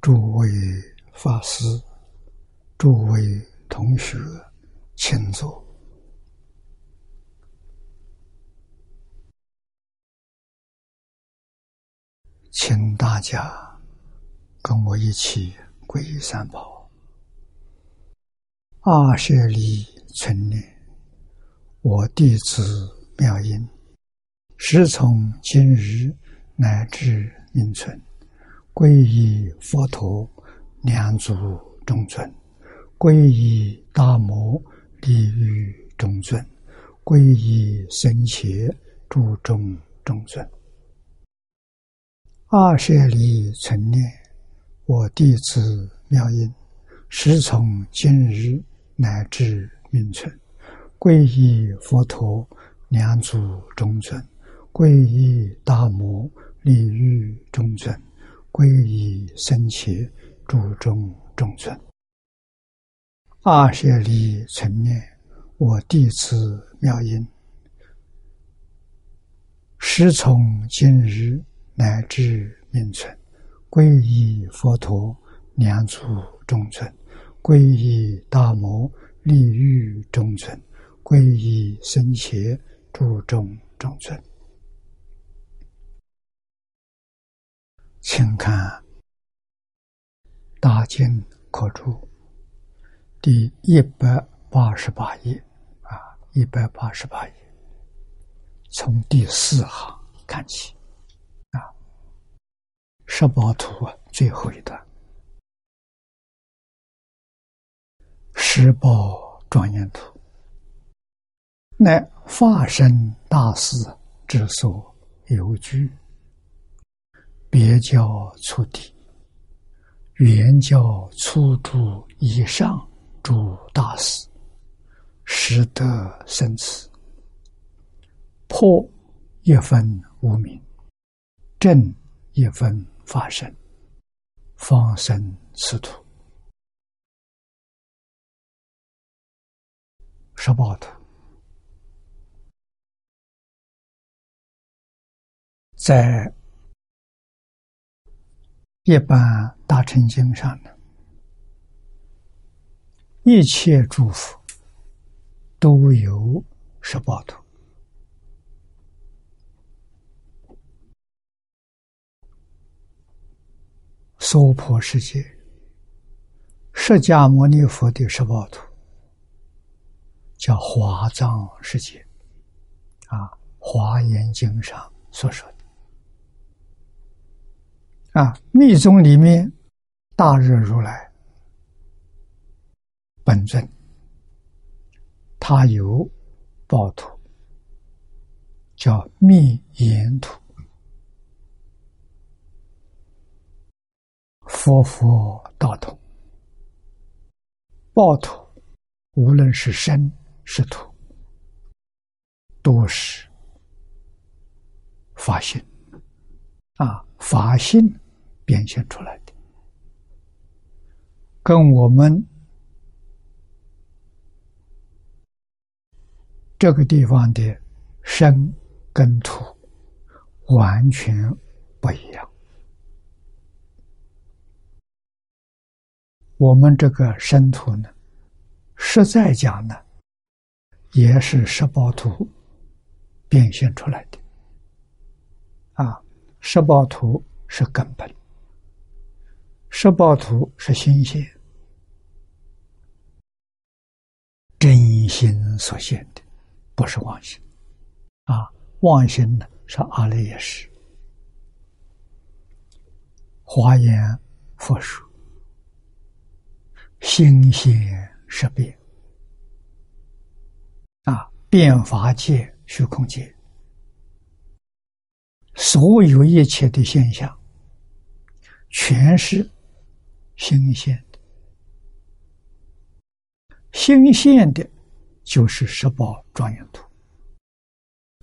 诸位法师、诸位同学，请坐，请大家跟我一起皈依三宝。阿舍利存念，我弟子妙音，时从今日乃至命存。皈依佛陀，两足中尊；皈依大摩，利欲中尊；皈依僧伽，诸众中尊。二舍利存念，我弟子妙音，时从今日乃至命存。皈依佛陀，两足中尊；皈依大摩，利欲中尊。皈依僧伽，诸众中尊。二舍利存念，我弟子妙音，师从今日乃至命存，皈依佛陀，两足中尊；皈依大摩，利欲中尊；皈依僧伽，诸众中尊。请看《大经课注》第一百八十八页，啊，一百八十八页，从第四行看起，啊，《十宝图》最后一段，《十宝庄严图》乃化身大师之所有居。别教初地，原教初住以上诸大师，实得生此破一分无名，正一分法身，方生此土。十八图，在。一般大乘经上的一切诸佛都有十八图，娑婆世界释迦牟尼佛的十八图叫华藏世界，啊，《华严经》上所说的。啊，密宗里面，大日如来本尊，他有宝图，叫密言图。佛佛道同，报图，无论是身是土，都是法性啊，法性。变现出来的，跟我们这个地方的生跟土完全不一样。我们这个生土呢，实在讲呢，也是十宝图变现出来的。啊，十宝图是根本。十报图是心现，真心所现的，不是妄心。啊，妄心呢是阿赖耶识。华严佛说，心现识变。啊，变法界、虚空界，所有一切的现象，全是。新鲜的，新鲜的，就是十宝庄严土。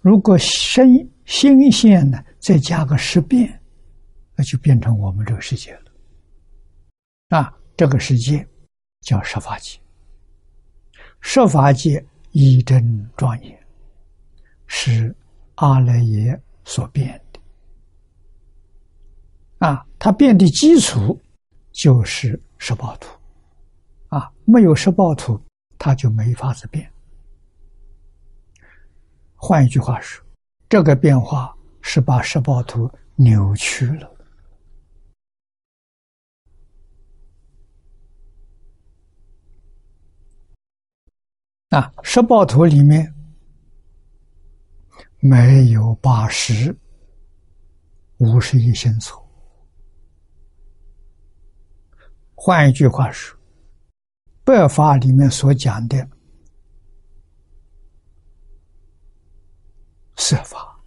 如果新新鲜呢，再加个十变，那就变成我们这个世界了。啊，这个世界叫十法界，十法界一真庄严，是阿赖耶所变的。啊，它变的基础。就是十报图，啊，没有十报图，它就没法子变。换一句话说，这个变化是把十报图扭曲了。啊，十报图里面没有八十、五十一心错。换一句话说，白法里面所讲的。色法、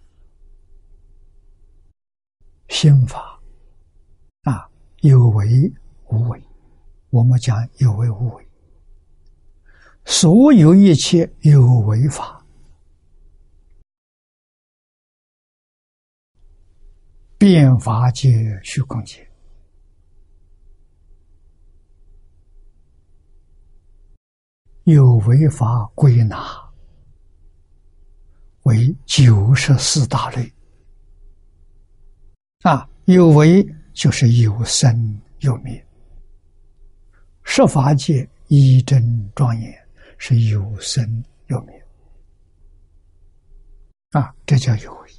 心法啊，有为无为。我们讲有为无为，所有一切有为法，变法界、虚空界，有为法归纳。为九十四大类啊，有为就是有生有灭，十法界一真庄严是有生有灭啊，这叫有为。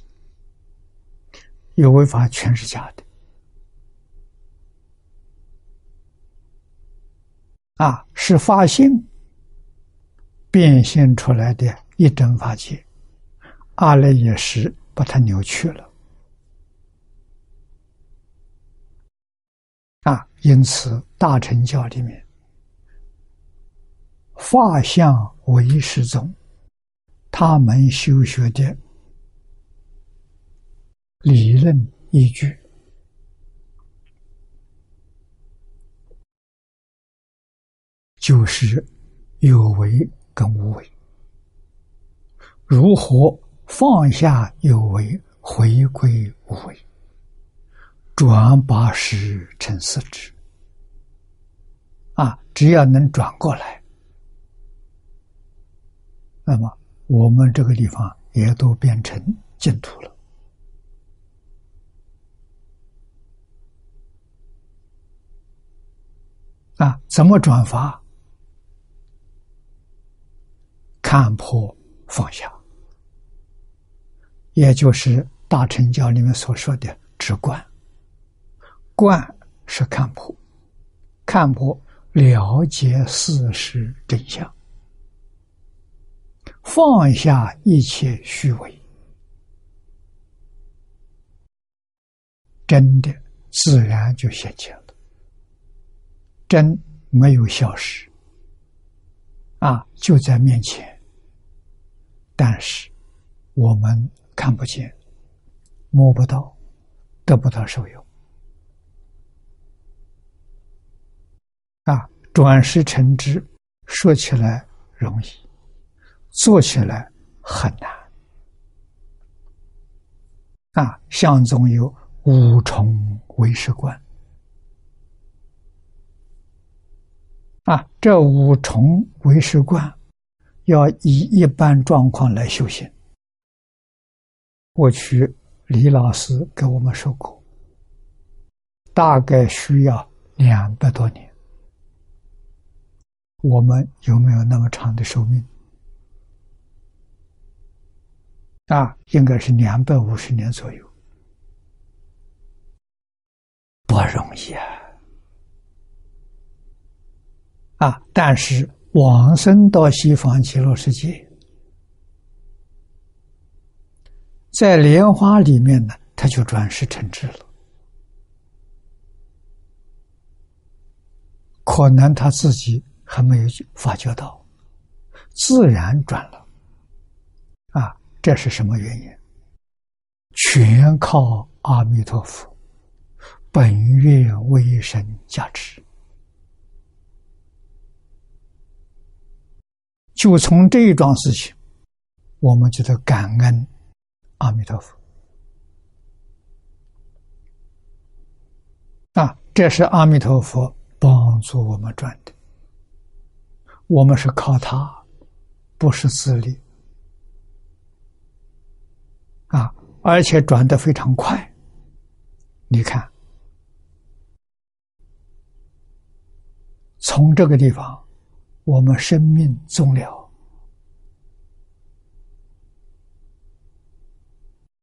有为法全是假的啊，是发心变现出来的一真法界。阿赖耶识把它扭曲了啊！因此，大乘教里面，法相唯识宗，他们修学的理论依据，就是有为跟无为，如何？放下有为，回归无为，转八十成四智。啊，只要能转过来，那么我们这个地方也都变成净土了。啊，怎么转法？看破放下。也就是大乘教里面所说的“直观”，观是看破，看破了解事实真相，放下一切虚伪，真的自然就现前了。真没有消失，啊，就在面前，但是我们。看不见，摸不到，得不到受用。啊，转世成之，说起来容易，做起来很难。啊，相中有五重为识观。啊，这五重为识观，要以一般状况来修行。过去李老师给我们说过，大概需要两百多年。我们有没有那么长的寿命？啊，应该是两百五十年左右，不容易啊！啊，但是往生到西方极乐世界。在莲花里面呢，他就转世成智了。可能他自己还没有发觉到，自然转了。啊，这是什么原因？全靠阿弥陀佛本愿威神加持。就从这一桩事情，我们就得感恩。阿弥陀佛，啊，这是阿弥陀佛帮助我们转的，我们是靠他，不是自力，啊，而且转的非常快。你看，从这个地方，我们生命终了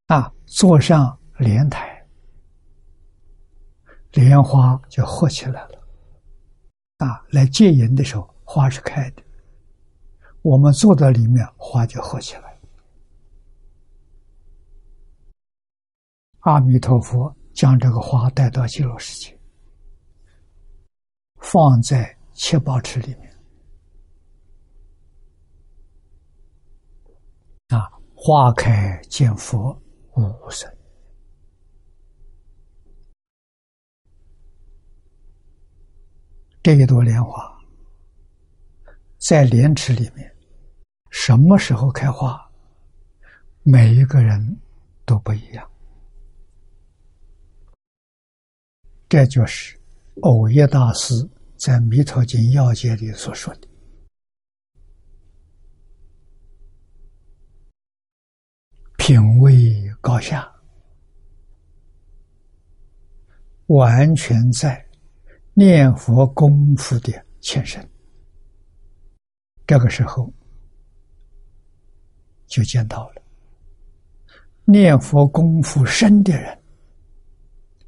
啊，坐上莲台，莲花就合起来了啊。来接引的时候，花是开的，我们坐在里面，花就合起来。阿弥陀佛将这个花带到极乐世界。放在七宝池里面啊，花开见佛无声。这一朵莲花在莲池里面，什么时候开花？每一个人都不一样，这就是。藕叶大师在《弥陀经要解》里所说的：“品位高下，完全在念佛功夫的前身。这个时候就见到了念佛功夫深的人，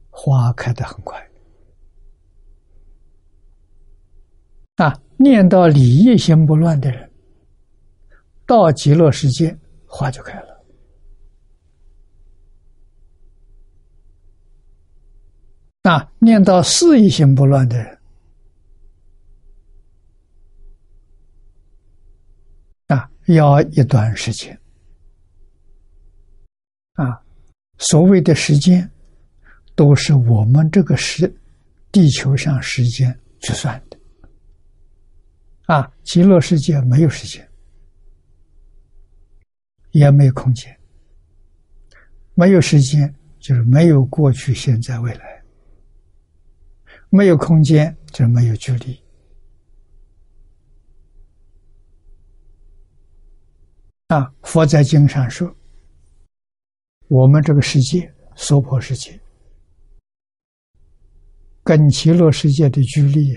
花开的很快。”啊，念到理业心不乱的人，到极乐世界花就开了。啊，念到四意心不乱的人，啊，要一段时间。啊，所谓的时间，都是我们这个时地球上时间去算的。啊，极乐世界没有时间，也没有空间，没有时间就是没有过去、现在、未来，没有空间就没有距离。啊，佛在经上说，我们这个世界娑婆世界，跟极乐世界的距离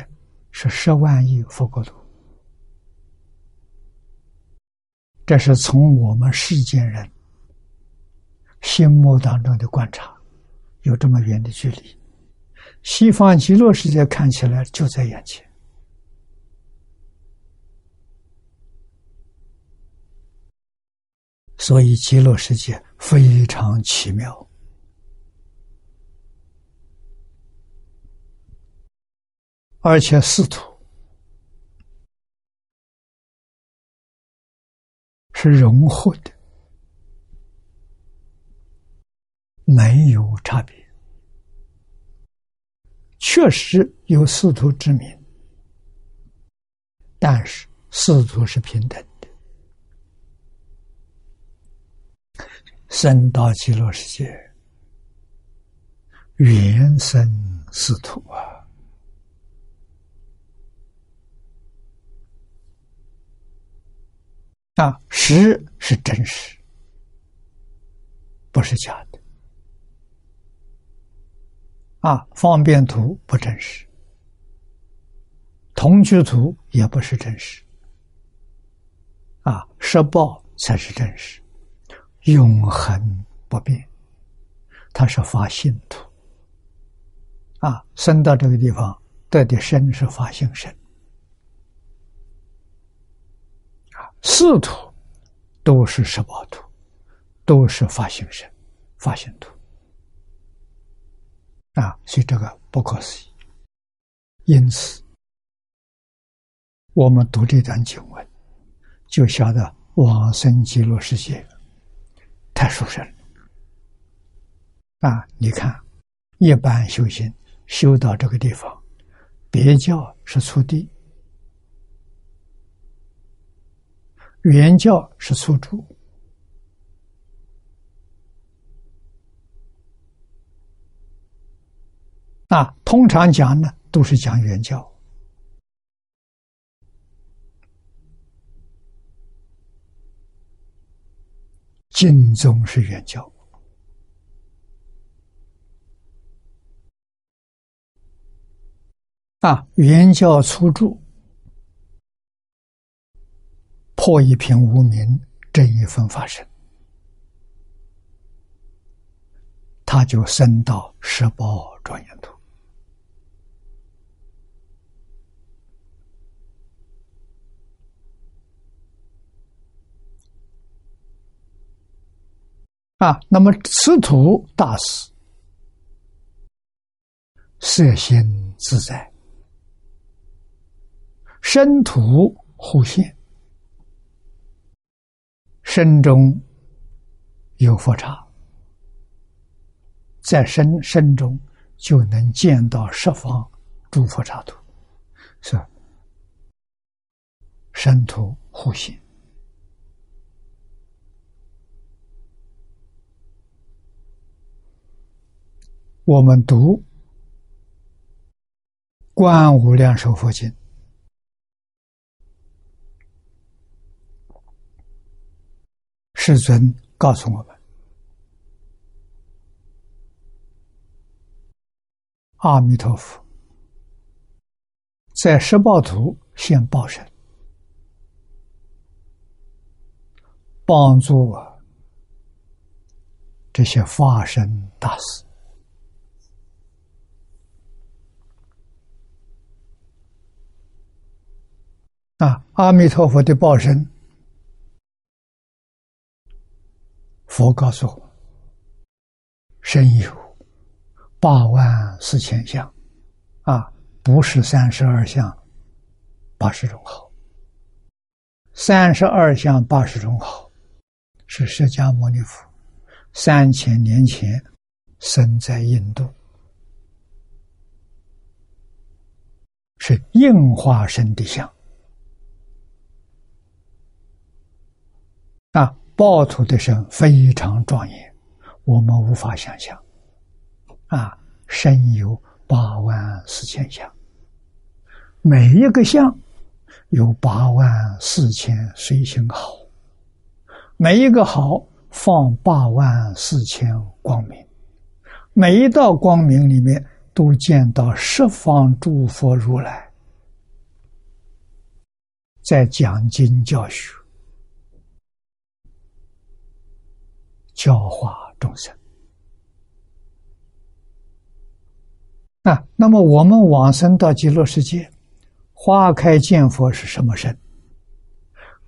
是十万亿佛国土。这是从我们世间人心目当中的观察，有这么远的距离。西方极乐世界看起来就在眼前，所以极乐世界非常奇妙，而且四土。是融合的，没有差别。确实有四土之名，但是四土是平等的。生到极乐世界，原生四土啊。啊，实是真实，不是假的。啊，方便图不真实，同居图也不是真实。啊，实报才是真实，永恒不变，它是发性图。啊，生到这个地方得的生是发性生。四土都是十八土，都是发行神、发行土啊，所以这个不可思议。因此，我们读这段经文，就晓得往生极乐世界太殊胜了啊！你看，一般修行修到这个地方，别教是初地。原教是初住啊，通常讲呢都是讲原教，经宗是原教，啊，原教初住，破一品无名，正一分法身，他就升到十宝庄严土。啊，那么此土大师色心自在，身土互现，身中有佛刹，在身身中就能见到十方诸佛刹土，是身土互现。我们读《观无量寿佛经》，世尊告诉我们：阿弥陀佛在十报图现报身，帮助我这些化身大师。啊！阿弥陀佛的报身，佛告诉我：身有八万四千相，啊，不是三十二相八十种好。三十二相八十种好，是释迦牟尼佛三千年前生在印度，是应化身的相。啊，报土的身非常庄严，我们无法想象。啊，身有八万四千相，每一个相有八万四千随行好，每一个好放八万四千光明，每一道光明里面都见到十方诸佛如来在讲经教学。教化众生啊！那么我们往生到极乐世界，花开见佛是什么身？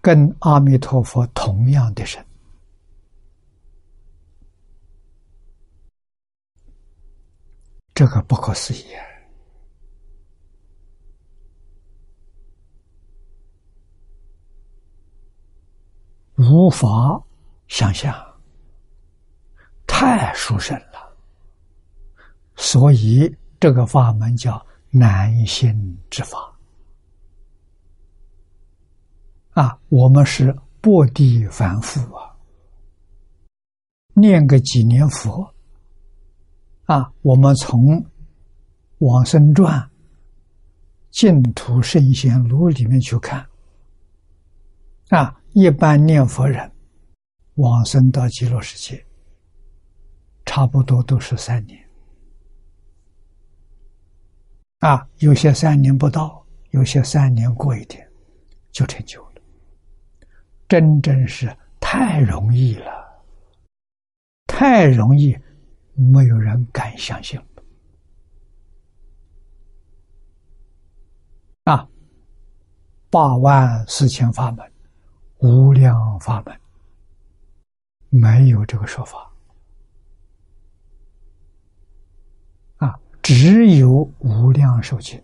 跟阿弥陀佛同样的身，这个不可思议啊，无法想象。太殊胜了，所以这个法门叫难心之法。啊，我们是薄地凡夫啊，念个几年佛，啊，我们从《往生传》《净土圣贤录》里面去看，啊，一般念佛人往生到极乐世界。差不多都是三年，啊，有些三年不到，有些三年过一点就成就了，真正是太容易了，太容易，没有人敢相信啊，八万四千法门，无量法门，没有这个说法。只有无量寿经、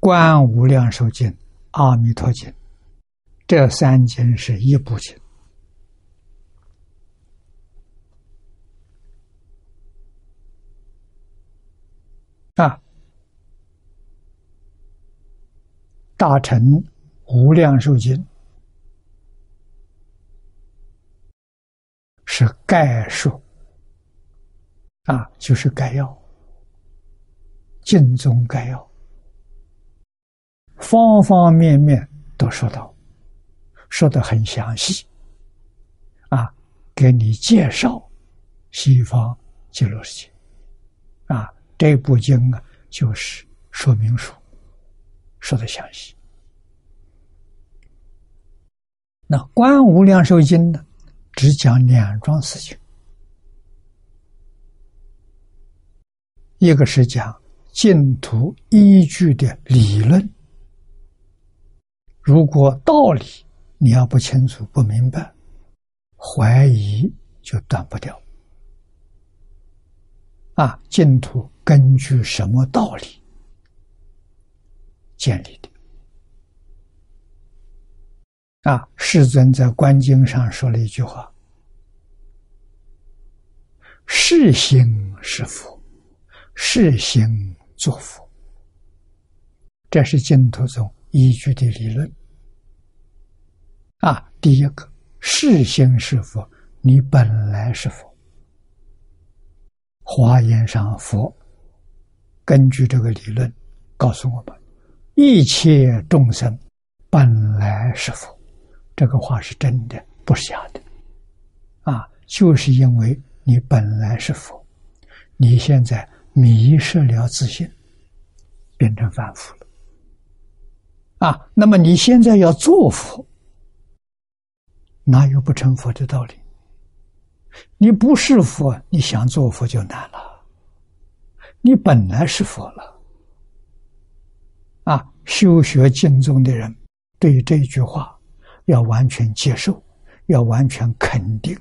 观无量寿经、阿弥陀经，这三经是一部经啊。大乘无量寿经是概述。啊，就是概要，经中概要，方方面面都说到，说的很详细，啊，给你介绍西方极乐世界，啊，这部经啊，就是说明书说的详细。那《观无量寿经》呢，只讲两桩事情，一个是讲净土依据的理论，如果道理你要不清楚、不明白，怀疑就断不掉。啊，净土根据什么道理建立的？啊，世尊在《观经》上说了一句话：“是心是佛，是心作佛。”这是净土中依据的理论。啊，第一个，是心是佛，你本来是佛。华严上佛根据这个理论告诉我们：一切众生本来是佛。这个话是真的，不是假的，啊，就是因为你本来是佛，你现在迷失了自信，变成凡夫了，啊，那么你现在要做佛，哪有不成佛的道理？你不是佛，你想做佛就难了，你本来是佛了，啊，修学经中的人对这句话。要完全接受，要完全肯定，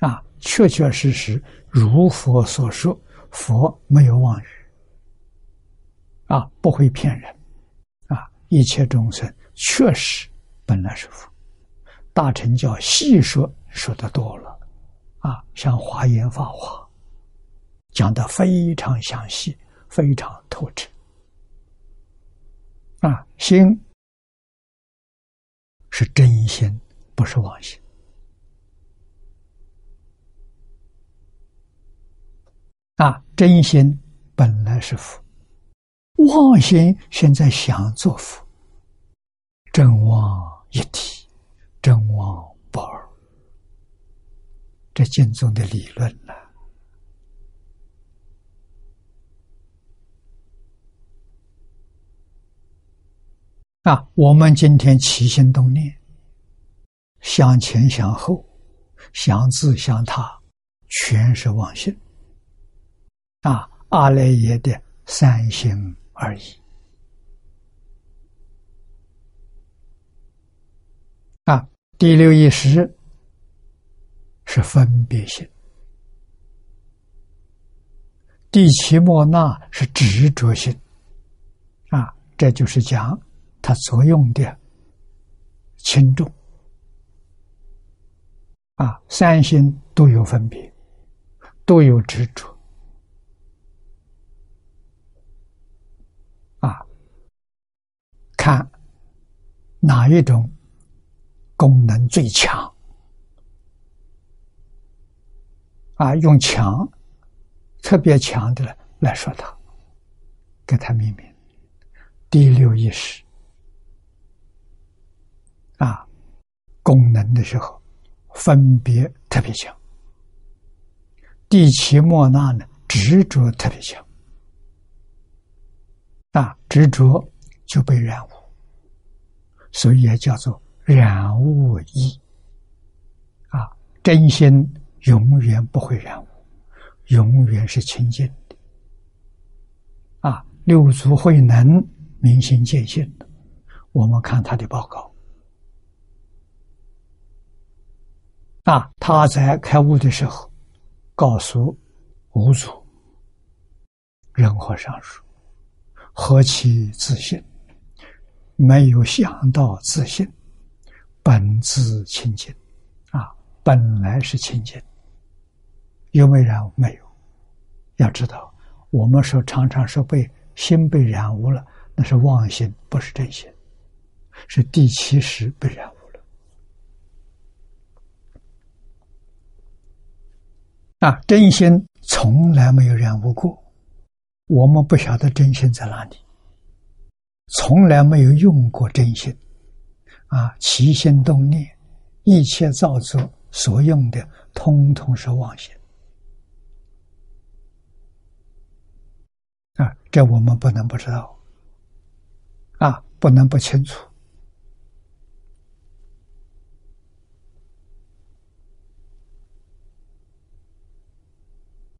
啊，确确实实如佛所说，佛没有妄语，啊，不会骗人，啊，一切众生确实本来是佛。大乘教细说说的多了，啊，像华严法华讲的非常详细，非常透彻，啊，心。是真心，不是妄心。啊，真心本来是福，妄心现在想做福，真妄一体，真妄不二，这经中的理论呢？啊，我们今天起心动念，想前想后，想自想他，全是妄心。啊，阿赖耶的三心而已。啊，第六意识是分别心，第七莫那是执着心。啊，这就是讲。它作用的轻重啊，三心都有分别，都有执着啊。看哪一种功能最强啊？用强特别强的来说，它给它命名第六意识。啊，功能的时候，分别特别强；第七莫那呢，执着特别强。啊，执着就被染污，所以也叫做染物意。啊，真心永远不会染物，永远是清净的。啊，六祖慧能明心见性的，我们看他的报告。啊，他在开悟的时候，告诉五祖：“人和尚说，何其自信！没有想到自信，本自清净，啊，本来是清净。有没有染污？没有。要知道，我们说常常说被心被染污了，那是妄心，不是真心，是第七识被染污了。”啊，真心从来没有染污过，我们不晓得真心在哪里，从来没有用过真心，啊，起心动念，一切造作所用的，通通是妄心。啊，这我们不能不知道，啊，不能不清楚。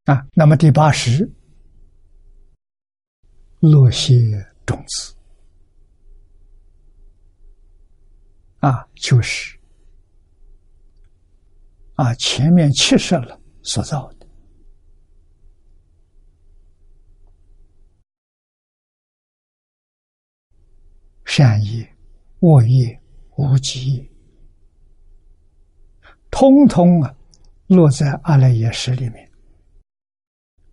啊，那么第八十，落谢种子，啊，就是啊，前面七十了所造的善业、恶业、无记业，通通啊，落在阿赖耶识里面。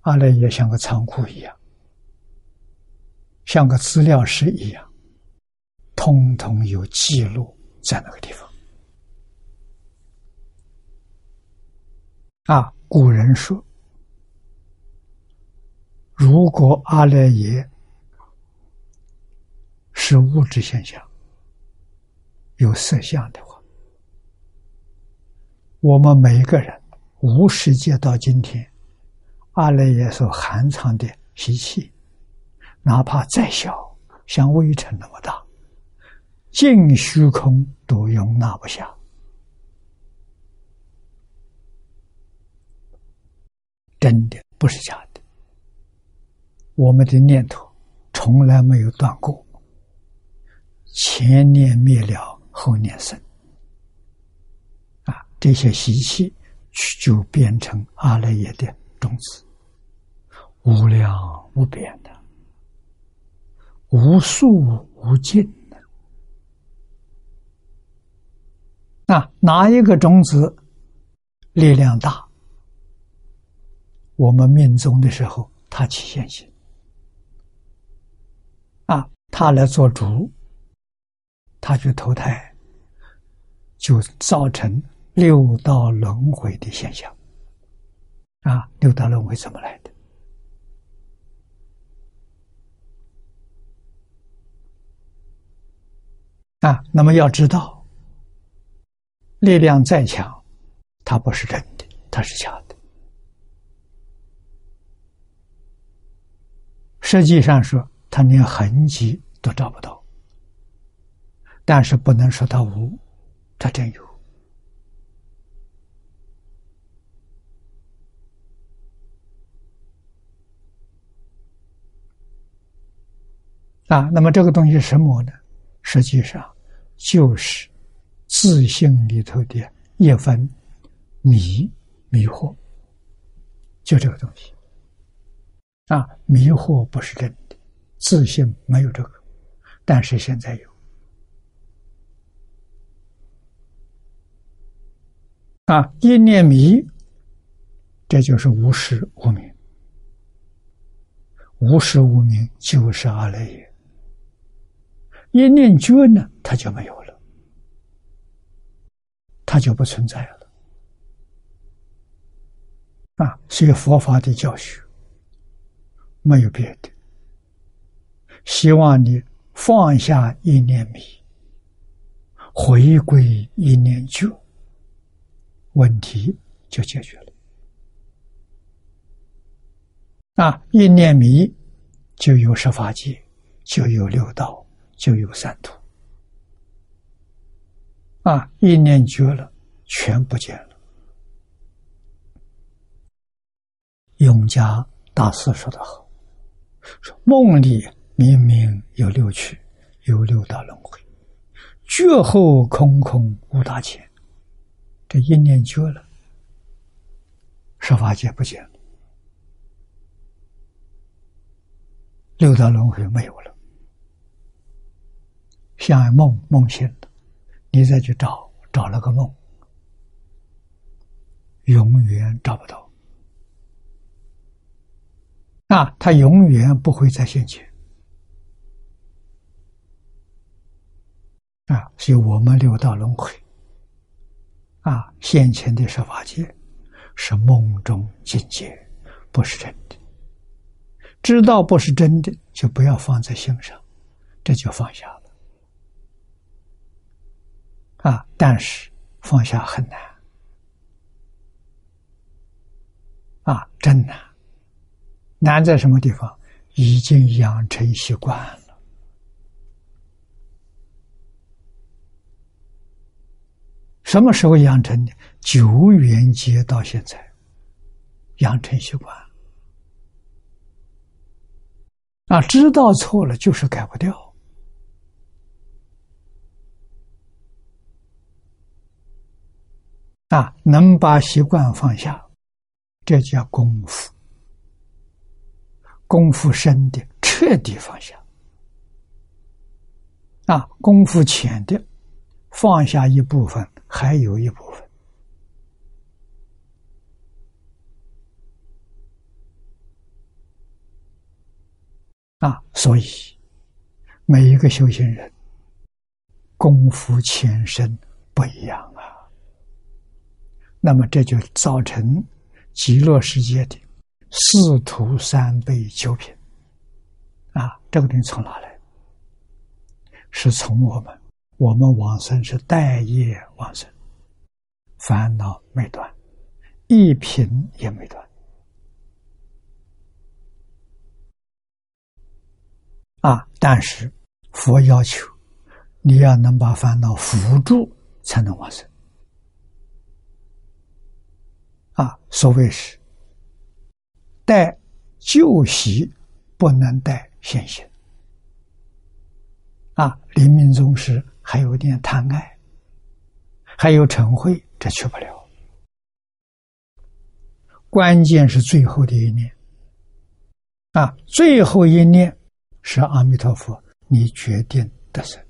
阿赖耶像个仓库一样，像个资料室一样，通通有记录在那个地方。啊，古人说，如果阿赖耶是物质现象，有色相的话，我们每一个人无世界到今天。阿赖耶所含藏的习气，哪怕再小，像微尘那么大，尽虚空都容纳不下。真的不是假的，我们的念头从来没有断过，前念灭了，后念生，啊，这些习气就变成阿赖耶的。种子。无量无边的，无数无尽那哪一个种子力量大？我们命中的时候，它起现行啊，它来做主，它去投胎，就造成六道轮回的现象。啊，六道轮回怎么来的？啊，那么要知道，力量再强，它不是真的，它是假的。实际上说，它连痕迹都找不到，但是不能说它无，它真有。啊，那么这个东西什么呢？实际上就是自信里头的一分迷迷惑，就这个东西。啊，迷惑不是真的，自信没有这个，但是现在有。啊，一念迷，这就是无始无明，无始无明就是阿赖耶。一念觉呢，它就没有了，它就不存在了。啊，所以佛法的教学没有别的，希望你放下一念迷，回归一念觉，问题就解决了。啊，一念迷就有十法界，就有六道。就有三途啊！一念绝了，全不见了。永嘉大师说的好：“说梦里明明有六趣，有六道轮回，绝后空空无大千。这一念绝了，十法界不见了，六道轮回没有了。”像梦梦醒了，你再去找找了个梦，永远找不到。那，他永远不会在现前。啊，所以我们六道轮回，啊，现前的十法界是梦中境界，不是真的。知道不是真的，就不要放在心上，这就放下了。啊！但是放下很难，啊，真难。难在什么地方？已经养成习惯了。什么时候养成的？九元节到现在，养成习惯。啊，知道错了就是改不掉。啊，能把习惯放下，这叫功夫。功夫深的，彻底放下。啊，功夫浅的，放下一部分，还有一部分。啊，所以每一个修行人功夫浅深不一样啊。那么这就造成极乐世界的四徒三辈九品啊，这个东西从哪来？是从我们，我们往生是待业往生，烦恼没断，一品也没断。啊！但是佛要求你要能把烦恼扶住，才能往生。啊，所谓是带旧习，不能带现行。啊，临命终时还有点贪爱，还有嗔恚，这去不了。关键是最后的一念。啊，最后一念。是阿弥陀佛，你决定得生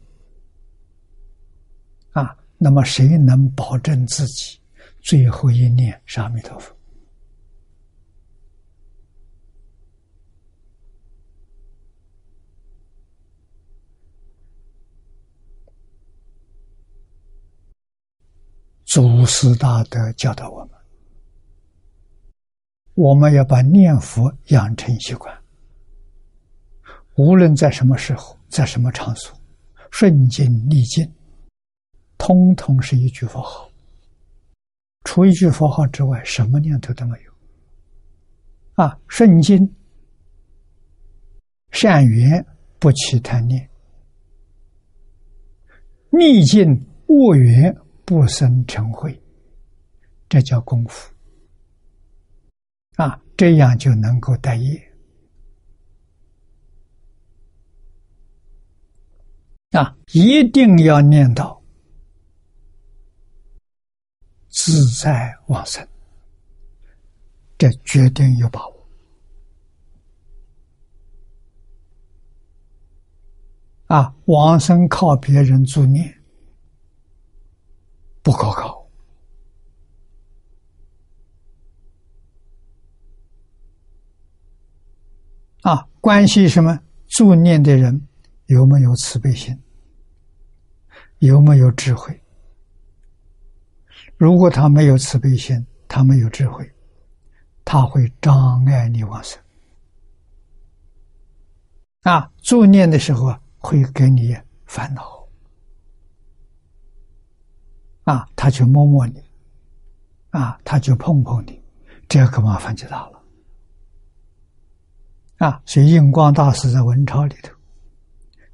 啊？那么谁能保证自己最后一念是阿弥陀佛？祖师大德教导我们，我们要把念佛养成习惯。无论在什么时候，在什么场所，顺境逆境，通通是一句佛号。除一句佛号之外，什么念头都没有。啊，顺境善缘不起贪念，逆境恶缘不生嗔恚，这叫功夫。啊，这样就能够待业。啊，一定要念到自在往生，这决定有把握。啊，往生靠别人助念不可靠。啊，关系什么？助念的人有没有慈悲心？有没有智慧？如果他没有慈悲心，他没有智慧，他会障碍你往生。啊，助念的时候，会给你烦恼。啊，他去摸摸你，啊，他就碰碰你，这个麻烦就大了。啊，所以印光大师在文钞里头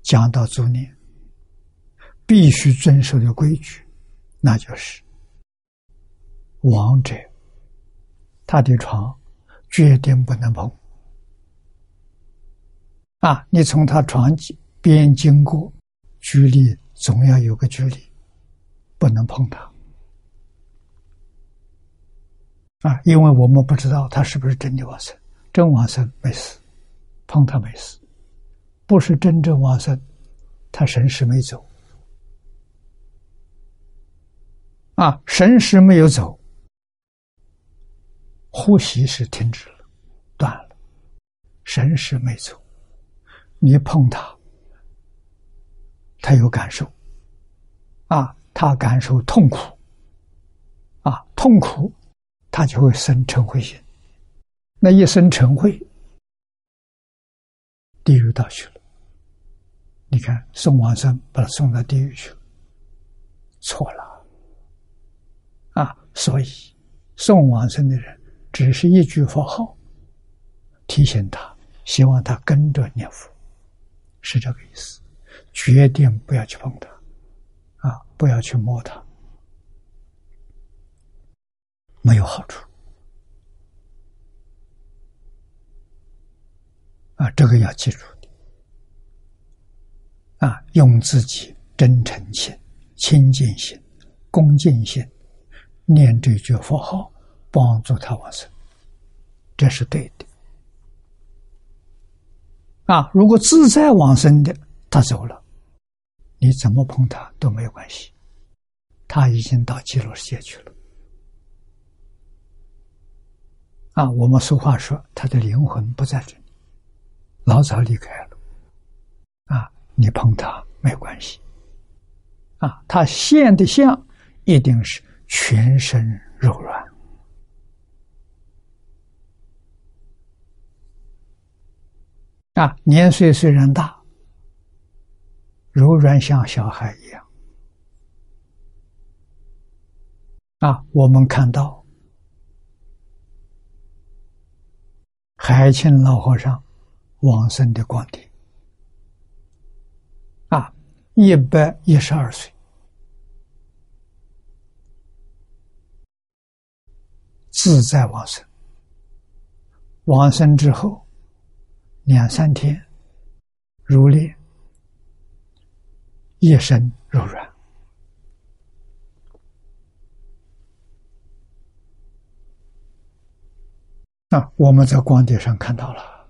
讲到助念。必须遵守的规矩，那就是亡者他的床决定不能碰啊！你从他床边经过，距离总要有个距离，不能碰他啊！因为我们不知道他是不是真的往生，真往生没事，碰他没事；不是真正往生，他神识没走。啊，神识没有走，呼吸是停止了，断了，神识没走，你碰他，他有感受，啊，他感受痛苦，啊，痛苦，他就会生嗔恚心，那一生嗔恚，地狱道去了。你看，送往生把他送到地狱去了，错了。啊，所以送往生的人，只是一句佛号，提醒他希望他跟着念佛，是这个意思。决定不要去碰它，啊，不要去摸它，没有好处。啊，这个要记住。啊，用自己真诚心、清净心、恭敬心念这句佛号，帮助他往生，这是对的。啊，如果自在往生的，他走了，你怎么碰他都没有关系，他已经到极乐世界去了。啊，我们俗话说，他的灵魂不在这里。老早离开了，啊，你碰他没关系，啊，他现的相一定是全身柔软，啊，年岁虽然大，柔软像小孩一样，啊，我们看到海清老和尚。往生的光碟啊，一百一十二岁，自在往生。往生之后两三天，如练，一身柔软。那，我们在光碟上看到了。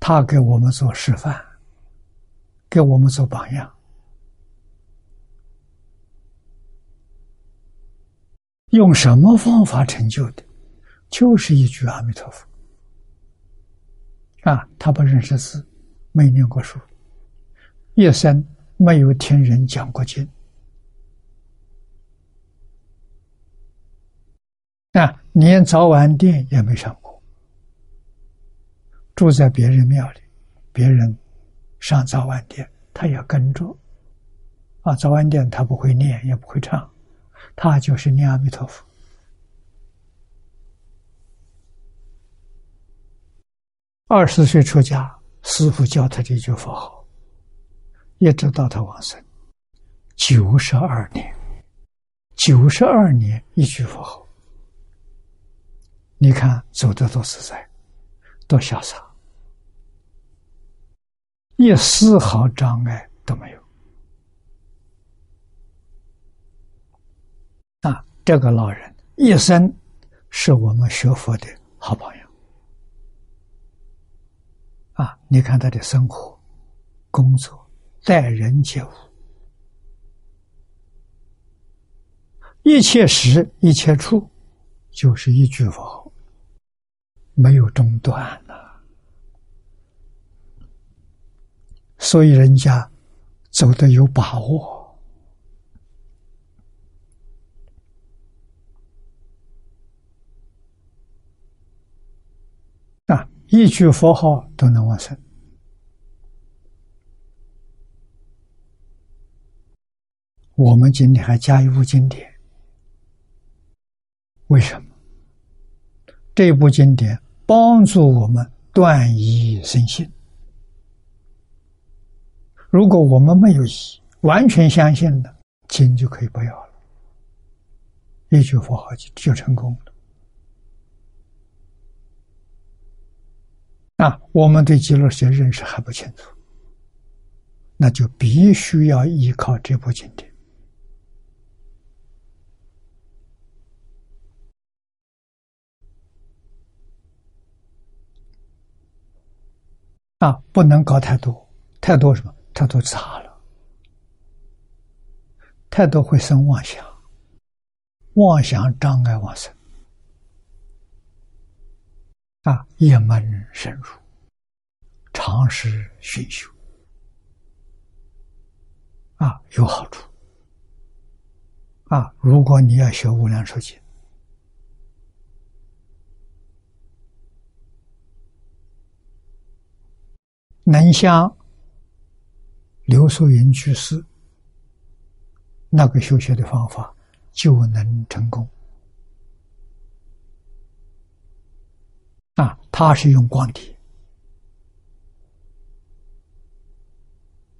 他给我们做示范，给我们做榜样。用什么方法成就的？就是一句阿弥陀佛。啊，他不认识字，没念过书，一生没有听人讲过经，啊，连早晚殿也没上过。住在别人庙里，别人上早晚殿，他也跟着。啊，早晚殿他不会念，也不会唱，他就是念阿弥陀佛。二十岁出家，师傅教他这句佛号，一直到他往生，九十二年，九十二年一句佛号，你看走的多自在，多潇洒。一丝毫障碍都没有啊！这个老人一生是我们学佛的好朋友啊！你看他的生活、工作、待人接物，一切时、一切处，就是一句佛，没有中断。所以人家走得有把握啊，一句佛号都能往生。我们今天还加一部经典，为什么？这部经典帮助我们断疑生信。如果我们没有疑，完全相信了，经就可以不要了，一句佛号就就成功了。啊，我们对极乐世界认识还不清楚，那就必须要依靠这部经典。啊，不能搞太多，太多什么？太多杂了，太多会生妄想，妄想障碍往生啊！一门深入，长时熏修啊，有好处啊！如果你要学无量寿经，能像。刘素云居士那个修学的方法就能成功啊他是用光碟。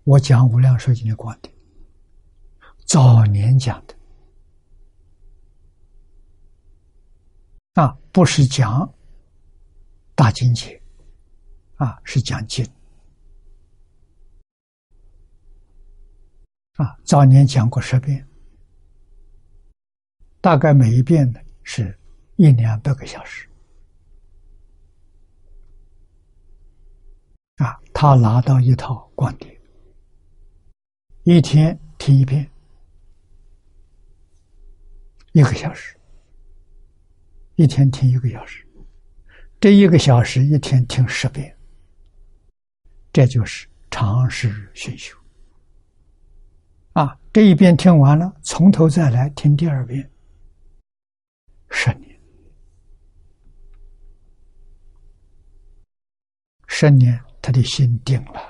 我讲《无量寿经》的光碟，早年讲的啊，不是讲大经节啊，是讲经啊。早年讲过十遍，大概每一遍呢是一两百个小时啊。他拿到一套光碟。一天听一遍，一个小时。一天听一个小时，这一个小时一天听十遍，这就是长时熏修。啊，这一遍听完了，从头再来听第二遍，十年，十年，他的心定了。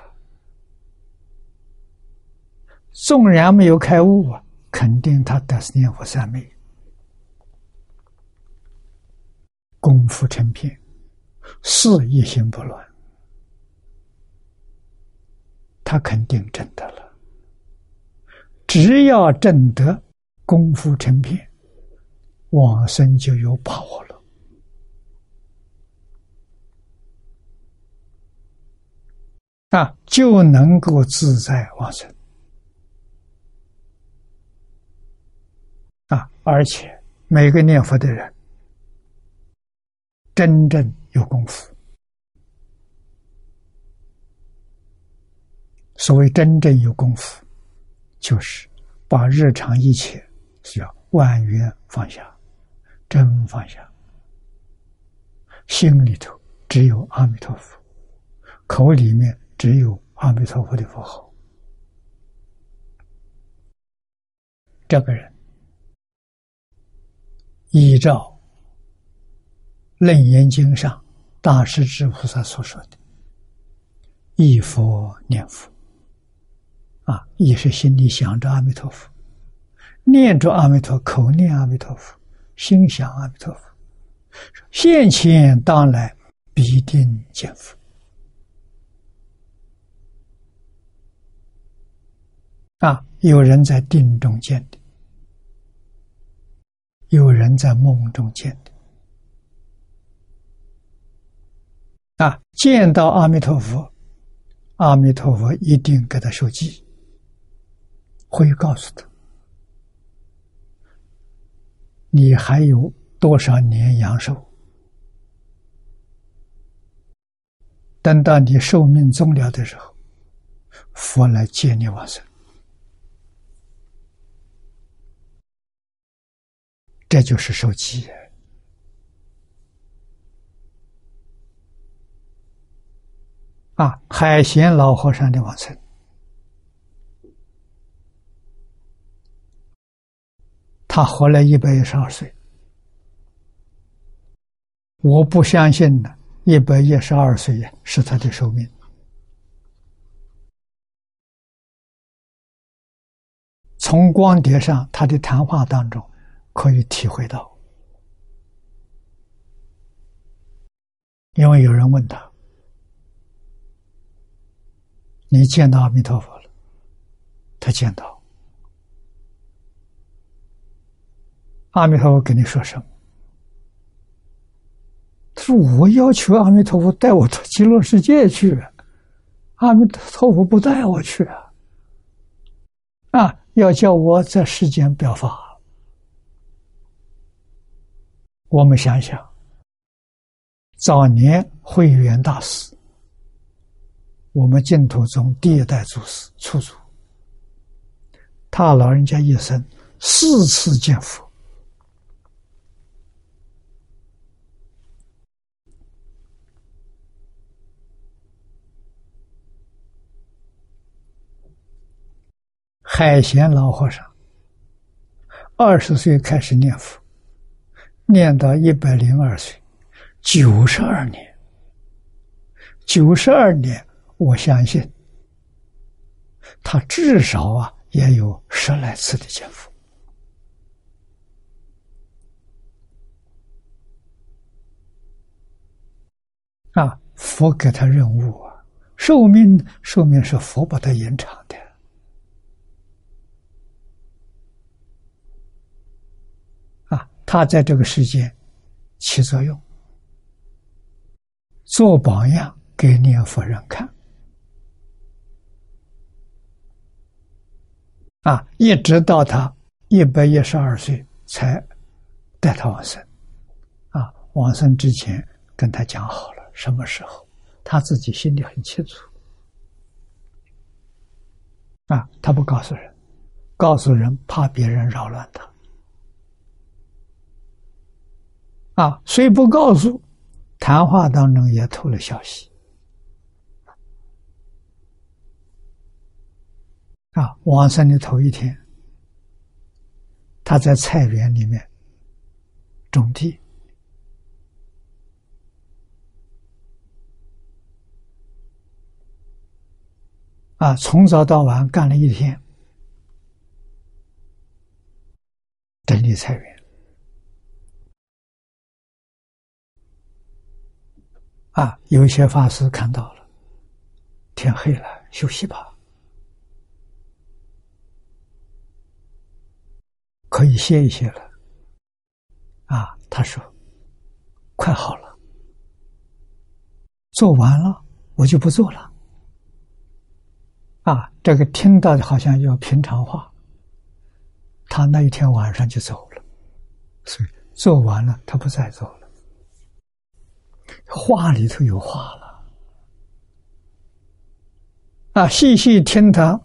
纵然没有开悟啊，肯定他得是念佛三昧，功夫成片，事一心不乱，他肯定真得了。只要真得功夫成片，往生就有把握了，啊，就能够自在往生。啊！而且每个念佛的人，真正有功夫。所谓真正有功夫，就是把日常一切需要万缘放下，真放下，心里头只有阿弥陀佛，口里面只有阿弥陀佛的佛号，这个人。依照《楞严经》上大势至菩萨所说的“忆佛念佛”，啊，也是心里想着阿弥陀佛，念着阿弥陀，口念阿弥陀佛，心想阿弥陀佛，现前当来必定见佛。啊，有人在定中见的。有人在梦中见的啊，见到阿弥陀佛，阿弥陀佛一定给他受记，会告诉他，你还有多少年阳寿？等到你寿命终了的时候，佛来接你往生。这就是受记啊！海贤老和尚的往生，他活了一百一十二岁。我不相信呢，一百一十二岁是他的寿命。从光碟上他的谈话当中。可以体会到，因为有人问他：“你见到阿弥陀佛了？”他见到。阿弥陀佛跟你说什么？他说：“我要求阿弥陀佛带我到极乐世界去，阿弥陀佛不带我去啊！啊，要叫我在世间表法。”我们想想，早年慧远大师，我们净土宗第一代祖师初祖，他老人家一生四次见佛，海贤老和尚二十岁开始念佛。念到一百零二岁，九十二年，九十二年，我相信他至少啊也有十来次的见佛。啊，佛给他任务啊，寿命寿命是佛把他延长的。啊，他在这个世界起作用，做榜样给念佛人看。啊，一直到他一百一十二岁才带他往生。啊，往生之前跟他讲好了什么时候，他自己心里很清楚。啊，他不告诉人，告诉人怕别人扰乱他。啊，虽不告诉，谈话当中也透了消息。啊，往生的头一天，他在菜园里面种地，啊，从早到晚干了一天，整理菜园，啊，有一些法师看到了，天黑了，休息吧。可以歇一歇了，啊，他说：“快好了，做完了，我就不做了。”啊，这个听到的好像要平常话。他那一天晚上就走了，所以做完了，他不再做了。话里头有话了，啊，细细听他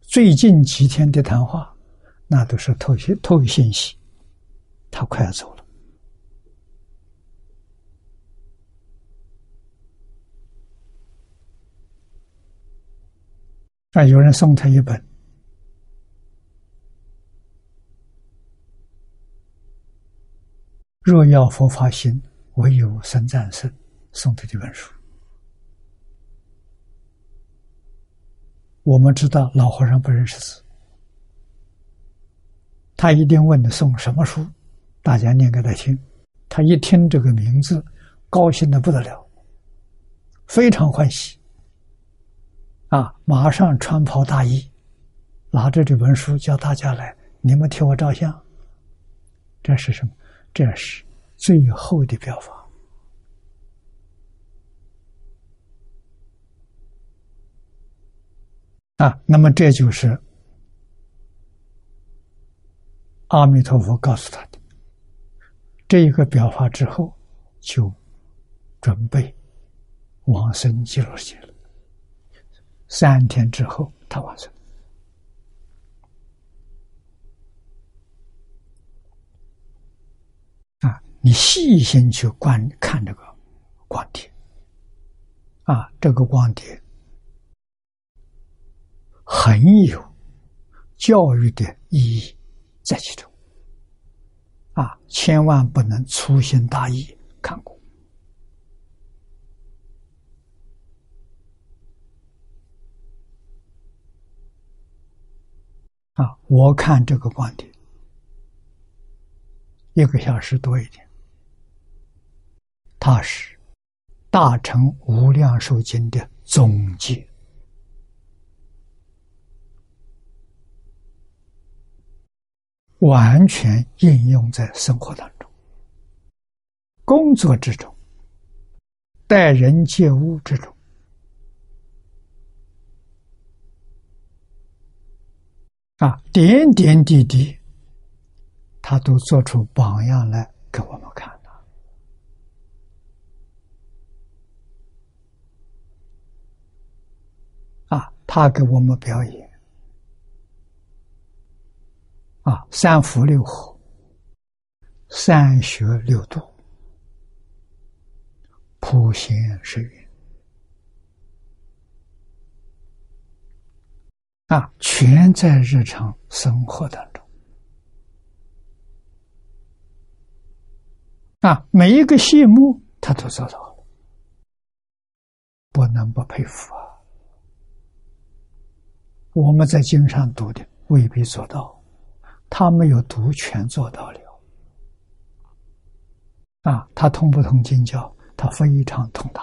最近几天的谈话。那都是透信透信息，他快要走了。啊，有人送他一本《若要佛法心，唯有三战胜》，送的这本书。我们知道老和尚不认识字。他一定问你送什么书，大家念给他听。他一听这个名字，高兴的不得了，非常欢喜。啊，马上穿袍大衣，拿着这本书叫大家来，你们替我照相。这是什么？这是最后的表法。啊，那么这就是。阿弥陀佛告诉他的这一个表法之后，就准备往生极乐界了。三天之后，他往生。啊，你细心去观看这个光碟，啊，这个光碟很有教育的意义。在其中，啊，千万不能粗心大意看过。啊，我看这个观点，一个小时多一点，它是大乘无量寿经的总结。完全应用在生活当中、工作之中、待人接物之中，啊，点点滴滴，他都做出榜样来给我们看了。啊，他给我们表演。啊，三福六和，三学六度，普贤十愿，啊，全在日常生活当中。啊，每一个细目他都做到了，不能不佩服啊！我们在经上读的未必做到。他没有读全做到了，啊，他通不通经教，他非常通达。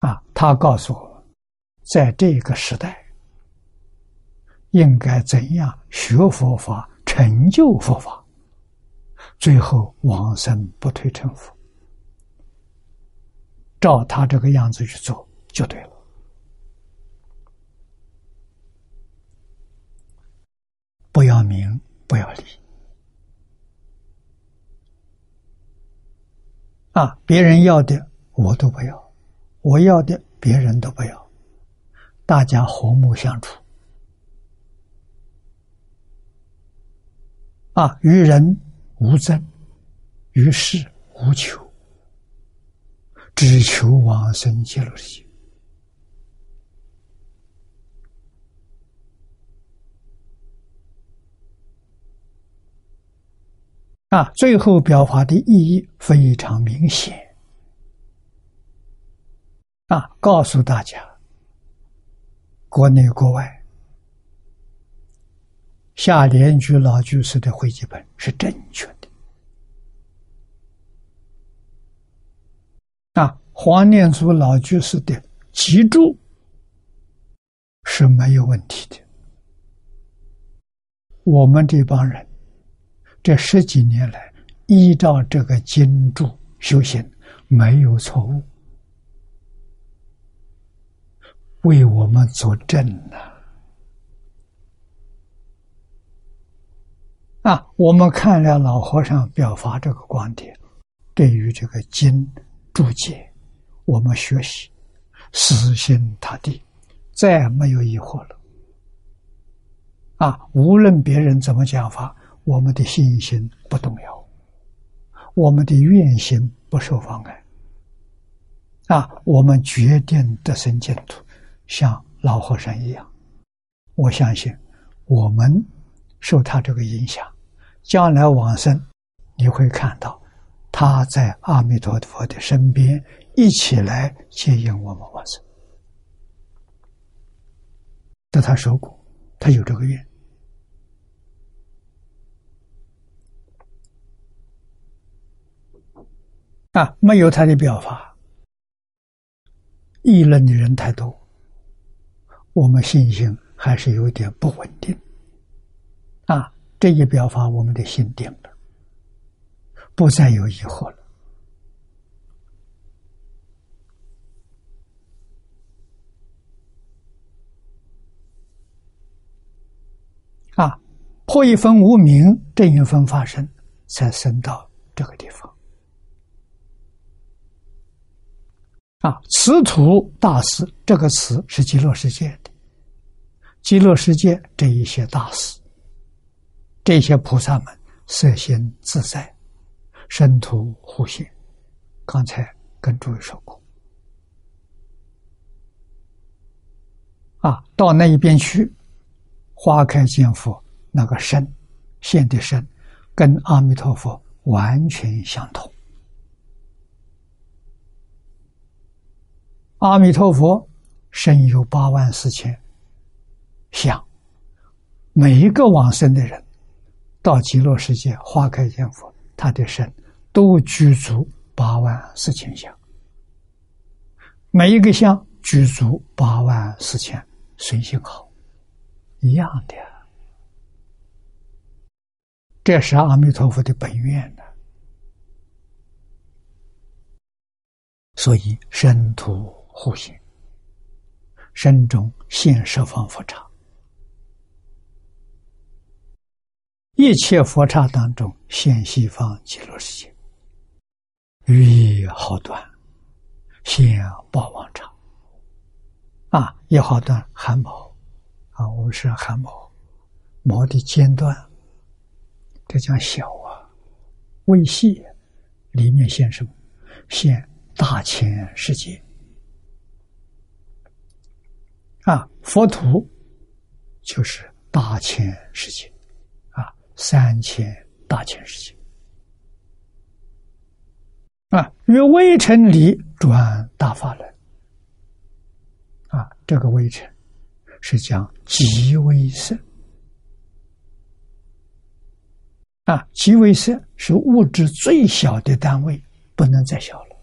啊，他告诉我，在这个时代，应该怎样学佛法、成就佛法，最后往生不退成佛。照他这个样子去做就对了，不要名，不要利，啊，别人要的我都不要，我要的别人都不要，大家和睦相处，啊，与人无争，与事无求。只求往生极乐世界啊！最后表法的意义非常明显啊！告诉大家，国内国外下莲居老居士的会集本是正确的。啊，黄念祖老居士的脊柱是没有问题的。我们这帮人这十几年来依照这个经注修行，没有错误，为我们作证呢。啊，我们看了老和尚表发这个观点，对于这个经。注解，我们学习，死心塌地，再没有疑惑了。啊，无论别人怎么讲法，我们的信心不动摇，我们的愿心不受妨碍。啊，我们决定得生净土，像老和尚一样。我相信，我们受他这个影响，将来往生，你会看到。他在阿弥陀佛的身边，一起来接引我们往生。那他说过，他有这个愿啊，没有他的表法，议论的人太多，我们信心还是有点不稳定。啊，这一表法，我们的心定。不再有疑惑了。啊，破一分无名，正一分发生，才生到这个地方。啊，此土大师这个词是极乐世界的，极乐世界这一些大师，这些菩萨们色心自在。生土互现，刚才跟诸位说过。啊，到那一边去，花开见佛那个身现的身，跟阿弥陀佛完全相同。阿弥陀佛身有八万四千相，每一个往生的人到极乐世界花开见佛，他的身。都具足八万四千相，每一个相具足八万四千随性好，一样的。这是阿弥陀佛的本愿呢。所以身土互现，身中现十方佛刹，一切佛刹当中现西方极乐世界。于好短，现宝王长。啊，一好短汗毛，啊，我们是汗毛，毛的尖端，这叫小啊，微细，里面现什么？现大千世界。啊，佛土就是大千世界，啊，三千大千世界。啊，于微尘里转大法轮。啊，这个微尘是讲极微色。啊，极微色是物质最小的单位，不能再小了，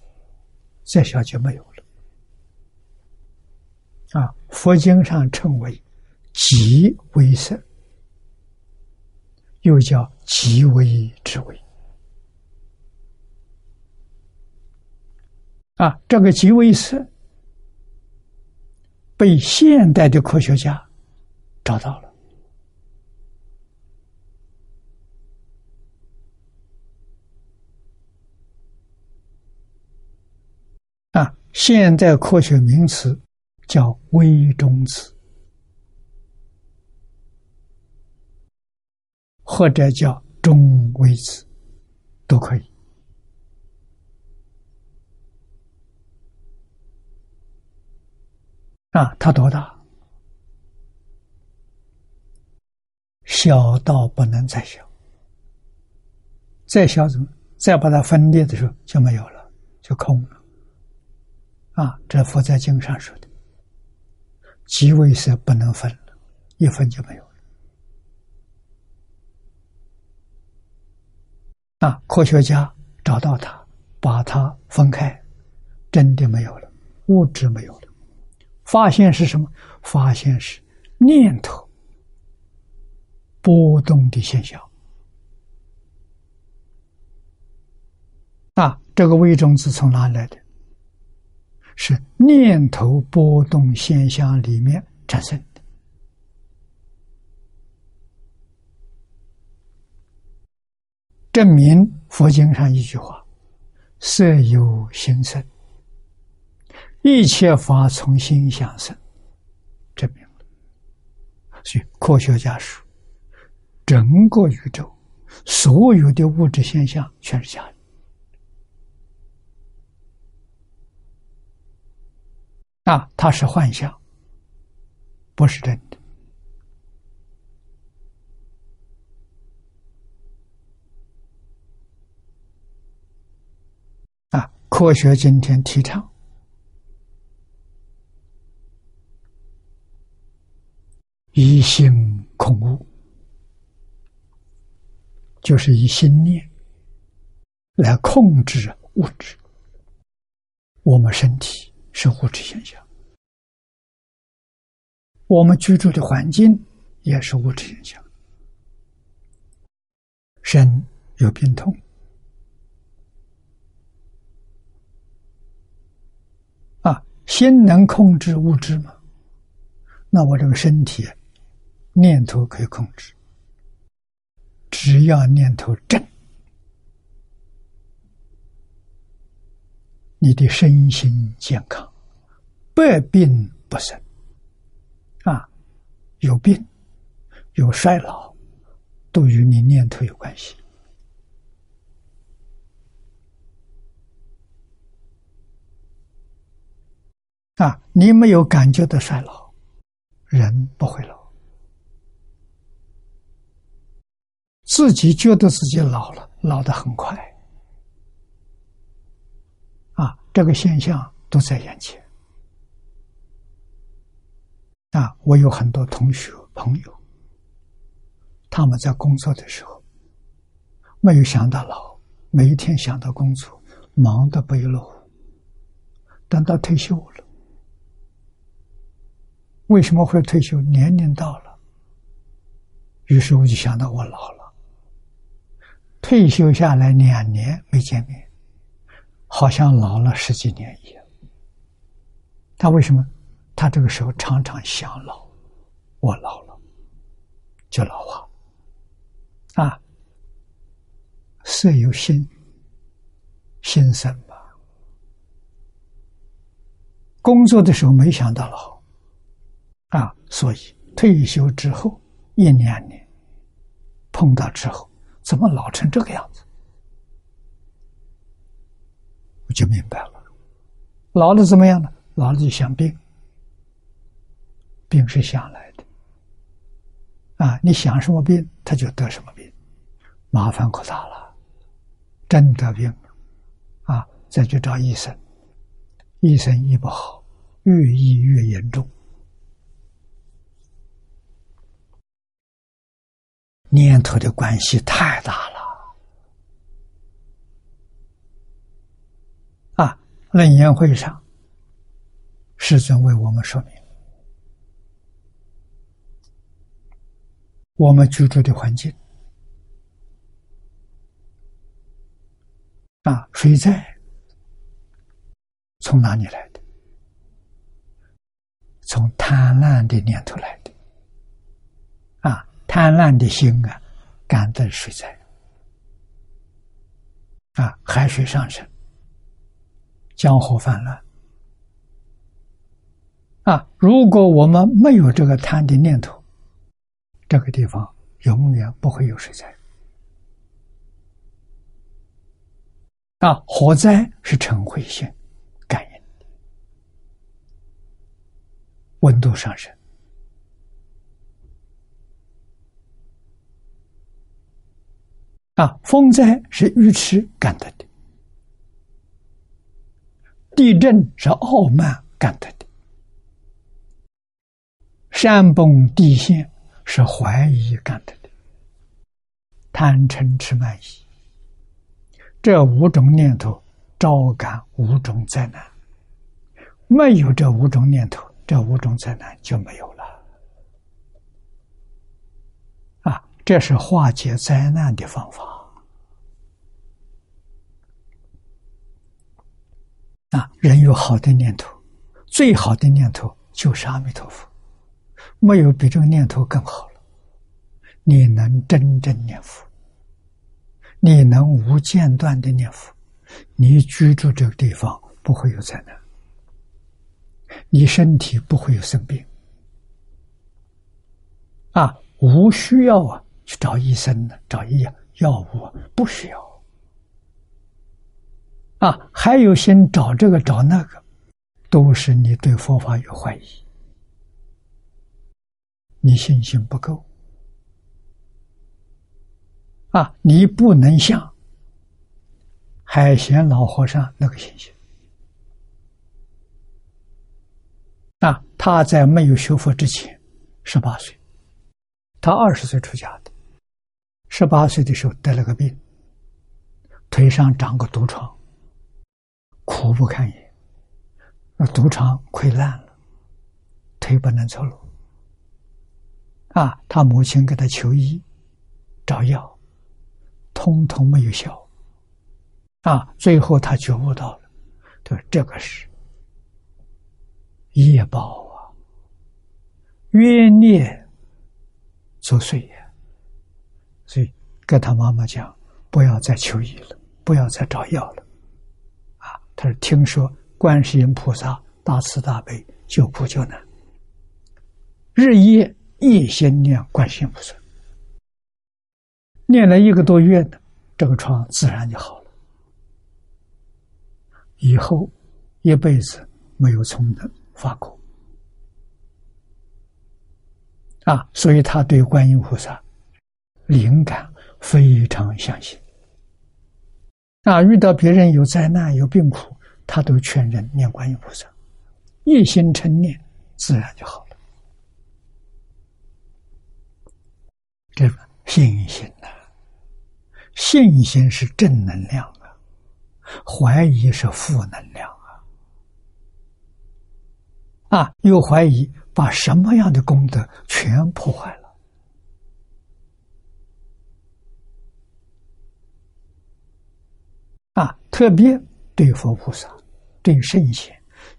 再小就没有了。啊，佛经上称为极微色，又叫极微之微。啊，这个极微色被现代的科学家找到了。啊，现代科学名词叫微中子，或者叫中微子，都可以。啊，它多大？小到不能再小，再小怎么？再把它分裂的时候就没有了，就空了。啊，这佛在经上说的，极微色不能分了，一分就没有了。啊，科学家找到它，把它分开，真的没有了，物质没有了。发现是什么？发现是念头波动的现象。啊，这个微中子从哪来的？是念头波动现象里面产生的，证明佛经上一句话：“色有心生，一切法从心想生。”证明了。所以科学家说，整个宇宙所有的物质现象全是假的。啊，它是幻象，不是真的。啊，科学今天提倡一心空物，就是以心念来控制物质，我们身体。是物质现象，我们居住的环境也是物质现象。身有病痛，啊，心能控制物质吗？那我这个身体念头可以控制，只要念头正。你的身心健康，百病不生。啊，有病，有衰老，都与你念头有关系。啊，你没有感觉到衰老，人不会老。自己觉得自己老了，老得很快。啊这个现象都在眼前啊！我有很多同学朋友，他们在工作的时候没有想到老，每一天想到工作，忙得不亦乐乎。等到退休了，为什么会退休？年龄到了，于是我就想到我老了，退休下来两年没见面。好像老了十几年一样。他为什么？他这个时候常常想老，我老了就老化。啊，色有心，心生吧。工作的时候没想到老，啊，所以退休之后一两年碰到之后，怎么老成这个样子？我就明白了，老了怎么样呢？老了就想病，病是想来的，啊，你想什么病，他就得什么病，麻烦可大了，真得病了，啊，再去找医生，医生医不好，越医越严重，念头的关系太大了。啊，楞严会上。师尊为我们说明。我们居住的环境。啊，水灾。从哪里来的？从贪婪的念头来的。贪婪的心啊，感得水灾啊，海水上升。江河泛滥啊！如果我们没有这个贪的念头，这个地方永远不会有水灾啊！火灾是尘灰性感应，温度上升啊！风灾是愚痴干的。地震是傲慢干的，山崩地陷是怀疑干的的，贪嗔痴慢疑这五种念头招感五种灾难，没有这五种念头，这五种灾难就没有了。啊，这是化解灾难的方法。啊，人有好的念头，最好的念头就是阿弥陀佛，没有比这个念头更好了。你能真正念佛，你能无间断的念佛，你居住这个地方不会有灾难，你身体不会有生病，啊，无需要啊去找医生的，找药药物不需要。啊，还有先找这个找那个，都是你对佛法有怀疑，你信心不够。啊，你不能像海贤老和尚那个信心。啊，他在没有学佛之前，十八岁，他二十岁出家的，十八岁的时候得了个病，腿上长个毒疮。苦不堪言，那毒疮溃烂了，腿不能走路。啊，他母亲给他求医，找药，通通没有效。啊，最后他觉悟到了，对，这个是业报啊，冤孽作祟呀。跟他妈妈讲，不要再求医了，不要再找药了。啊他说：“听说观世音菩萨大慈大悲，救苦救难，日夜一心念观世音菩萨，念了一个多月呢，这个疮自然就好了。以后一辈子没有从的发过啊，所以他对观音菩萨灵感非常相信。”啊，遇到别人有灾难、有病苦，他都劝人念观音菩萨，一心称念，自然就好了。这个信心呐，信心是正能量啊，怀疑是负能量啊。啊，有怀疑，把什么样的功德全破坏了。啊，特别对佛菩萨、对圣贤，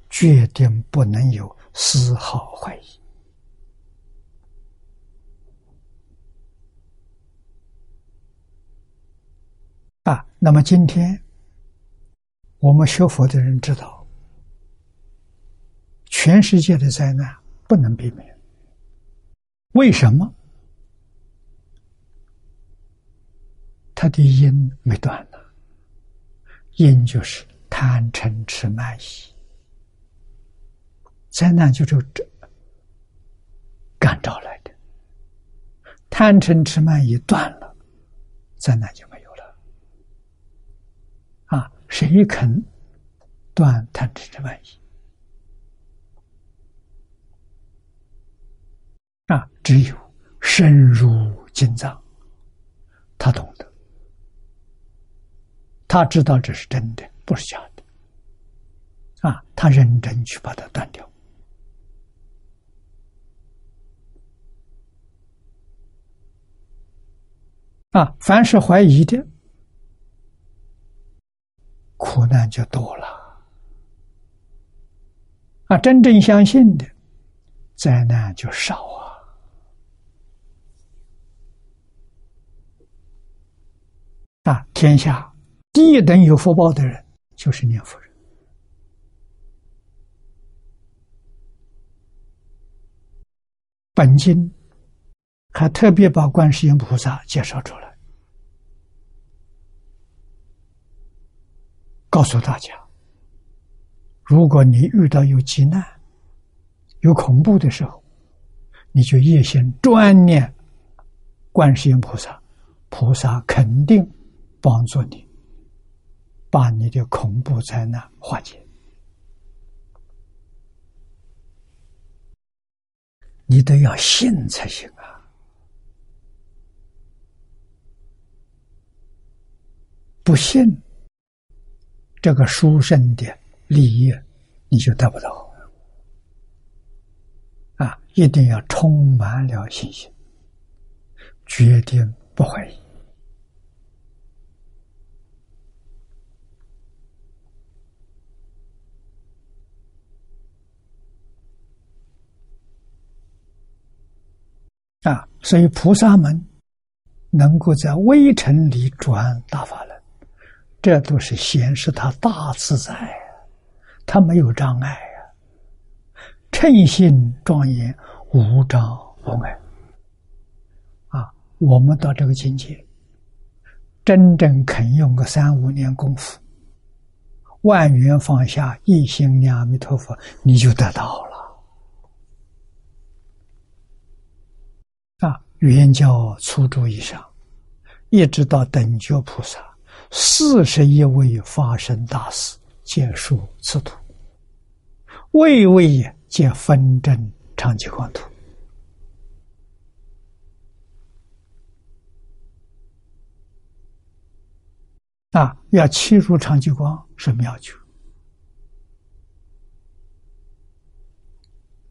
决定不能有丝毫怀疑。啊，那么今天我们学佛的人知道，全世界的灾难不能避免。为什么？他的因没断呢？因就是贪嗔痴慢疑，灾难就是这感召来的。贪嗔痴慢疑断了，灾难就没有了。啊，谁肯断贪嗔痴慢疑？啊，只有深入经藏，他懂得。他知道这是真的，不是假的。啊，他认真去把它断掉。啊，凡是怀疑的，苦难就多了；啊，真正相信的，灾难就少啊。啊，天下第一等有福报的人，就是念佛人。本经还特别把观世音菩萨介绍出来。告诉大家：如果你遇到有急难、有恐怖的时候，你就一心专念观世音菩萨，菩萨肯定帮助你，把你的恐怖灾难化解。你都要信才行啊！不信。这个书生的利益，你就得不到啊！一定要充满了信心，决定不怀疑啊！所以菩萨们能够在微尘里转大法轮。这都是显示他大自在，他没有障碍啊，称心庄严，无障无碍。啊，我们到这个境界，真正肯用个三五年功夫，万缘放下，一心念阿弥陀佛，你就得到了。原，教初住以上，一直到等觉菩萨。四十一位发生大事，皆属此土；位位也皆分真长期光土。啊，要切入长期光是妙诀，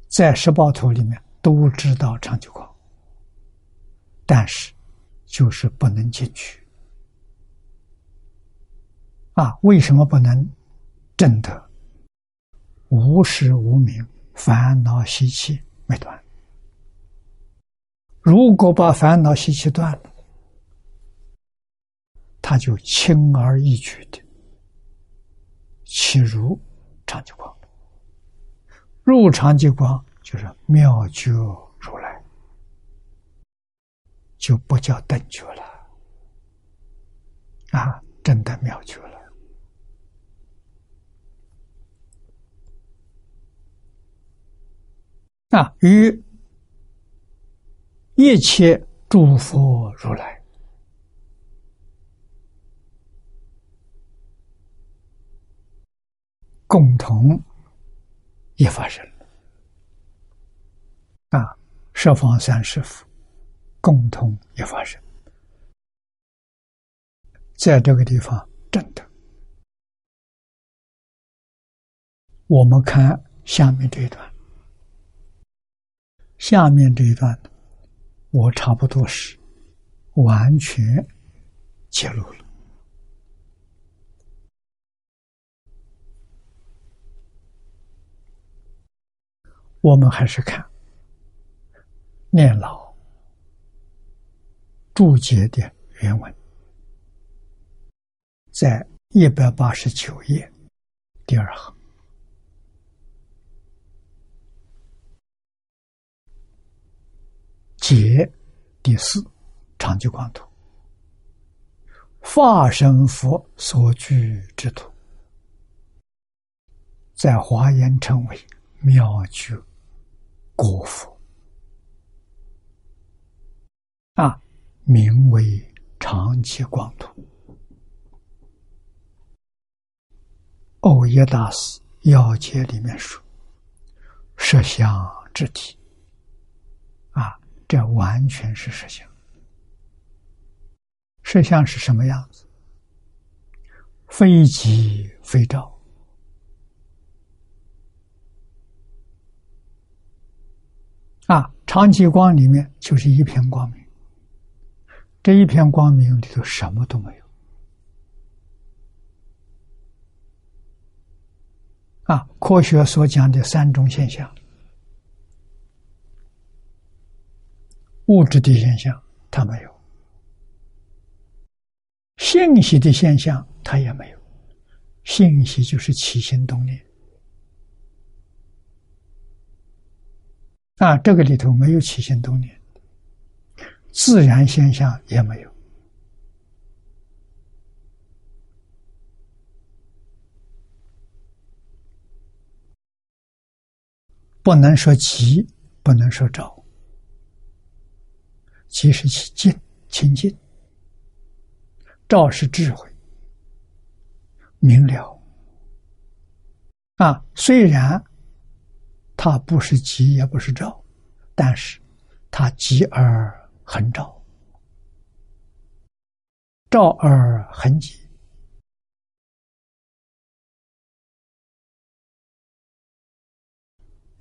在十八图里面都知道长期光，但是就是不能进去。啊，为什么不能证得无时无明烦恼习气没断？如果把烦恼习气断了，他就轻而易举的起入长寂光。入长寂光就是妙觉，就不叫等觉了。啊，真的妙觉了。啊，与一切诸佛如来共同一发生了啊，十方三世佛共同一发生，在这个地方真的，我们看下面这一段。下面这一段，我差不多是完全揭露了。我们还是看念老注解的原文，在一百八十九页第二行。解第四长久光图，化身佛所居之土，在华严称为妙觉国佛，啊，名为长期光图。欧耶大师要解里面说：“摄像之体，啊，这完全是摄像。摄像是什么样子？非即非照，啊，长期光里面就是一片光明。”这一片光明里头什么都没有。啊，科学所讲的三种现象，物质的现象它没有，信息的现象它也没有，信息就是起心动念。啊，这个里头没有起心动念，自然现象也没有。不能说急，不能说着。急是清净清净，照是智慧明了。啊，虽然它不是急，也不是照，但是它急而很照，照而恒吉。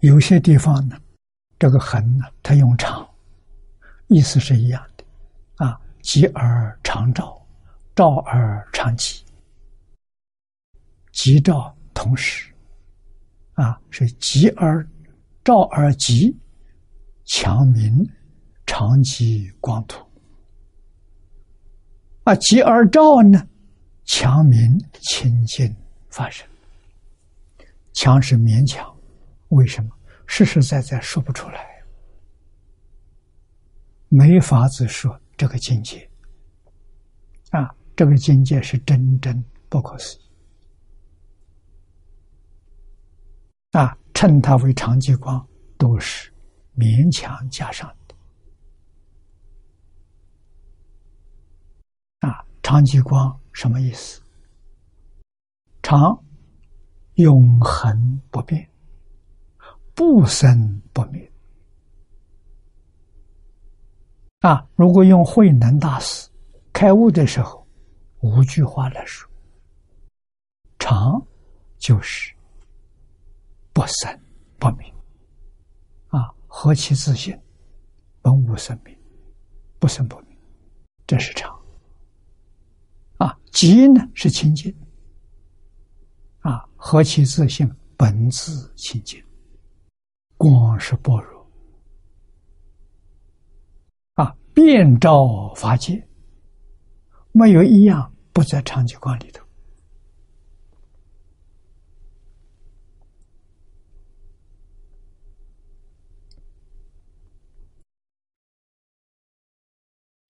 有些地方呢，这个“恒”呢，它用“长”，意思是一样的，啊，急而长照，照而长吉，急照同时，啊，是急而照而急，强明长吉光土，啊，吉而照呢，强明清净发生，强是勉强。为什么实实在在说不出来？没法子说这个境界啊！这个境界是真真不可思议啊！称它为长极光，都是勉强加上的啊！长极光什么意思？长，永恒不变。不生不灭啊！如果用慧能大师开悟的时候，五句话来说：常就是不生不灭啊，何其自信，本无生命，不生不灭，这是常啊。极呢是清净啊，何其自信，本自清净。光是般若啊，遍照法界，没有一样不在长久光里头。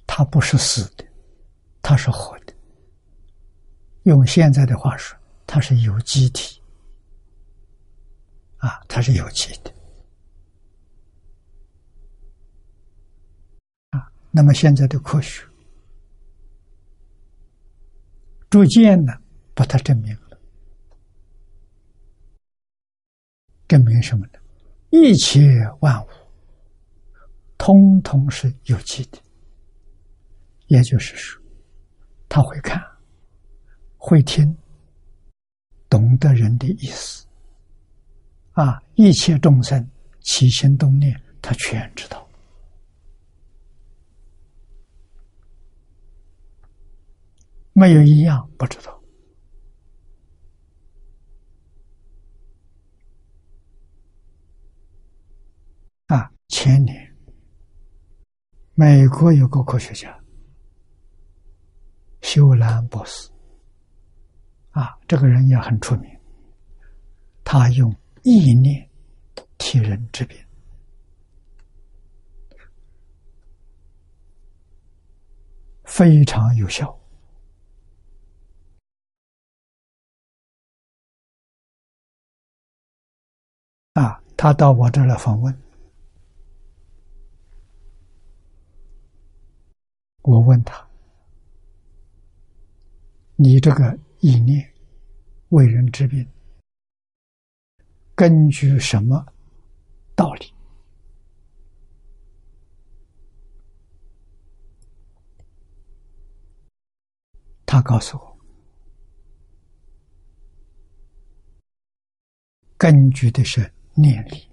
它不是死的，它是活的。用现在的话说，它是有机体啊，它是有机的。那么现在的科学逐渐的把它证明了，证明什么呢？一切万物通通是有机的，也就是说，他会看，会听，懂得人的意思，啊，一切众生起心动念，他全知道。没有一样不知道啊！前年，美国有个科学家，修兰博士，啊，这个人也很出名。他用意念替人治病，非常有效。啊，他到我这儿来访问，我问他：“你这个意念为人治病，根据什么道理？”他告诉我，根据的是。念力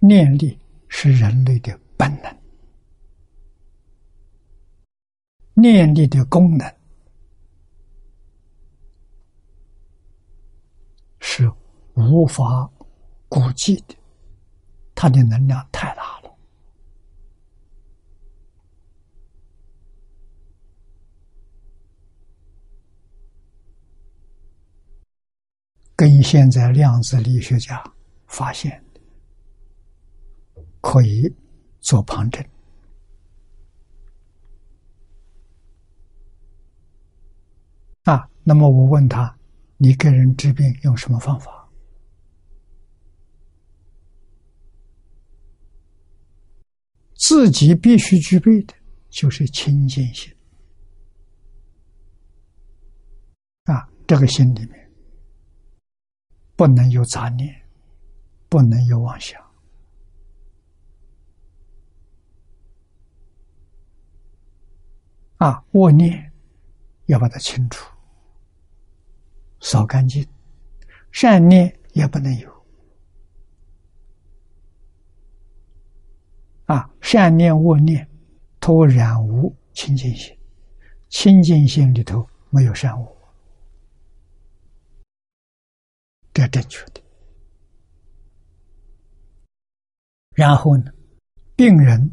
念力是人类的本能，念力的功能是无法估计的，它的能量太大了，跟现在量子力学家发现。可以做旁证啊。那么我问他：“你给人治病用什么方法？”自己必须具备的就是清净心啊，这个心里面不能有杂念，不能有妄想。啊，恶念要把它清除、扫干净；善念也不能有。啊，善念、恶念，都染无清净心，清净心里头没有善恶，这正确的。然后呢，病人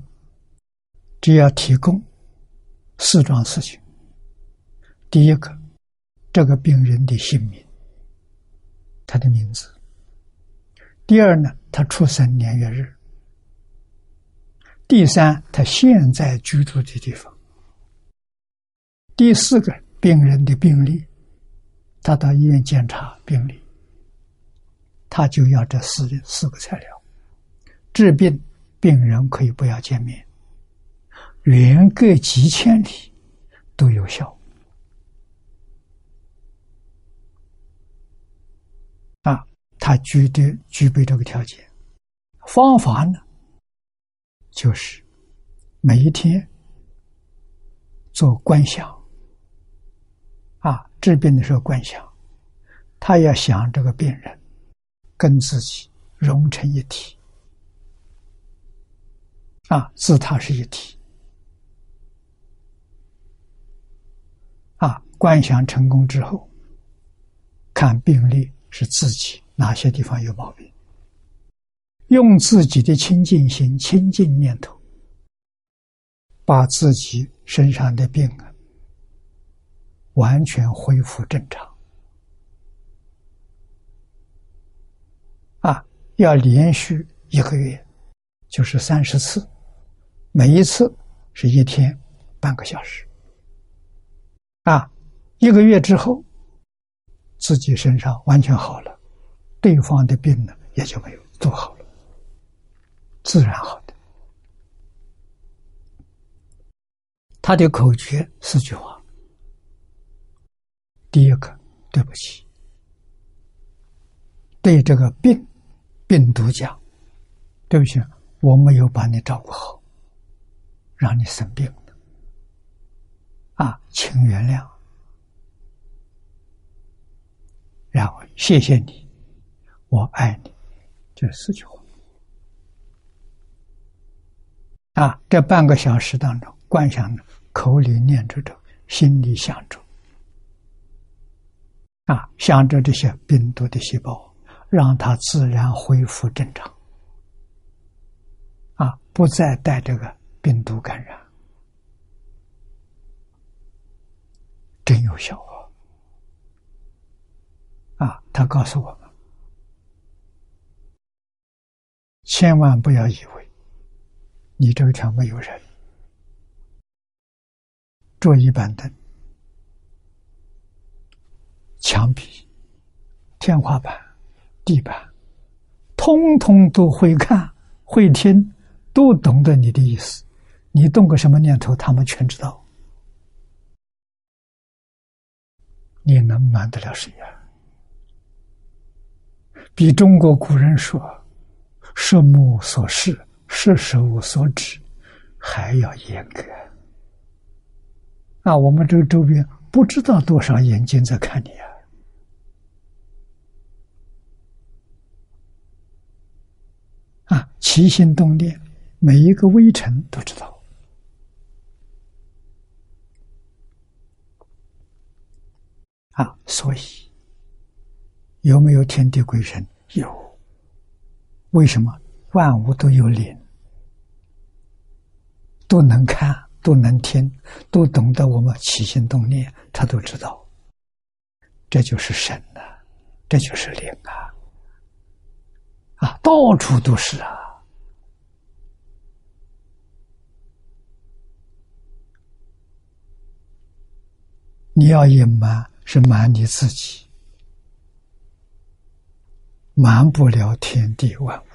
只要提供。四桩事情。第一个，这个病人的姓名，他的名字；第二呢，他出生年月日；第三，他现在居住的地方；第四个，病人的病历，他到医院检查病历，他就要这四四个材料。治病，病人可以不要见面。远隔几千里都有效啊！他具备具备这个条件。方法呢，就是每一天做观想啊，治病的时候观想，他要想这个病人跟自己融成一体啊，自他是一体。啊，观想成功之后，看病历是自己哪些地方有毛病，用自己的清净心、清净念头，把自己身上的病啊完全恢复正常。啊，要连续一个月，就是三十次，每一次是一天半个小时。啊，一个月之后，自己身上完全好了，对方的病呢也就没有做好了，自然好的。他的口诀四句话：第一个，对不起，对这个病病毒讲，对不起，我没有把你照顾好，让你生病了。啊，请原谅，然后谢谢你，我爱你，这四句话。啊，这半个小时当中，观想着，口里念着着，心里想着，啊，想着这些病毒的细胞，让它自然恢复正常，啊，不再带这个病毒感染。真有效啊！啊，他告诉我们，千万不要以为你这个墙没有人，桌椅板凳、墙壁、天花板、地板，通通都会看、会听，都懂得你的意思。你动个什么念头，他们全知道。你能瞒得了谁呀？比中国古人说“十目所视，十手所指”还要严格。啊，我们这个周边不知道多少眼睛在看你啊！啊，起心动念，每一个微尘都知道。啊，所以有没有天地鬼神？有。为什么万物都有灵，都能看，都能听，都懂得我们起心动念，他都知道。这就是神呐，这就是灵啊！啊，到处都是啊！你要隐瞒，是瞒你自己，瞒不了天地万物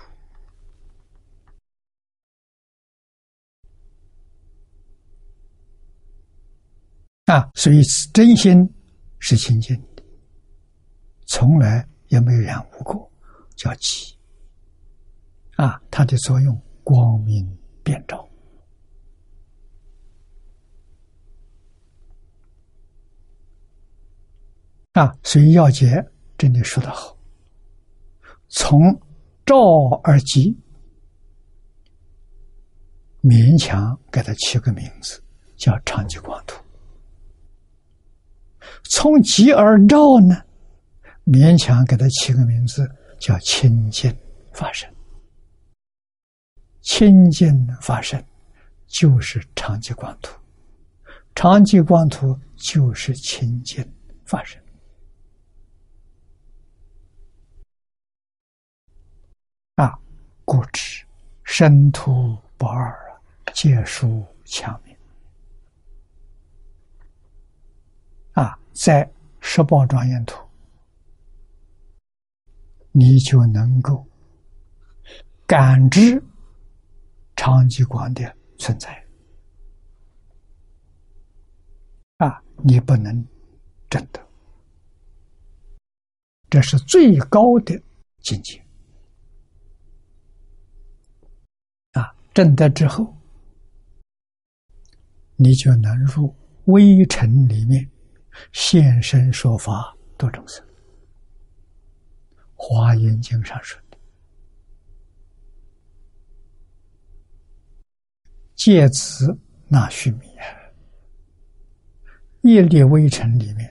啊！所以真心是清净的。从来也没有染污过，叫寂。啊，它的作用光明遍照。啊，所以要解真的说的好，从照而寂，勉强给他起个名字，叫长吉光图。从寂而照呢？勉强给他起个名字叫清净法身，清净法身就是长吉光图，长吉光图就是清净法身啊！故知身图不二啊，借书强名啊，在十宝庄严图。你就能够感知长极光的存在啊！你不能真的，这是最高的境界啊！证得之后，你就能入微尘里面现身说法度众生。华严经上说的：“借此纳须弥啊，业力微尘里面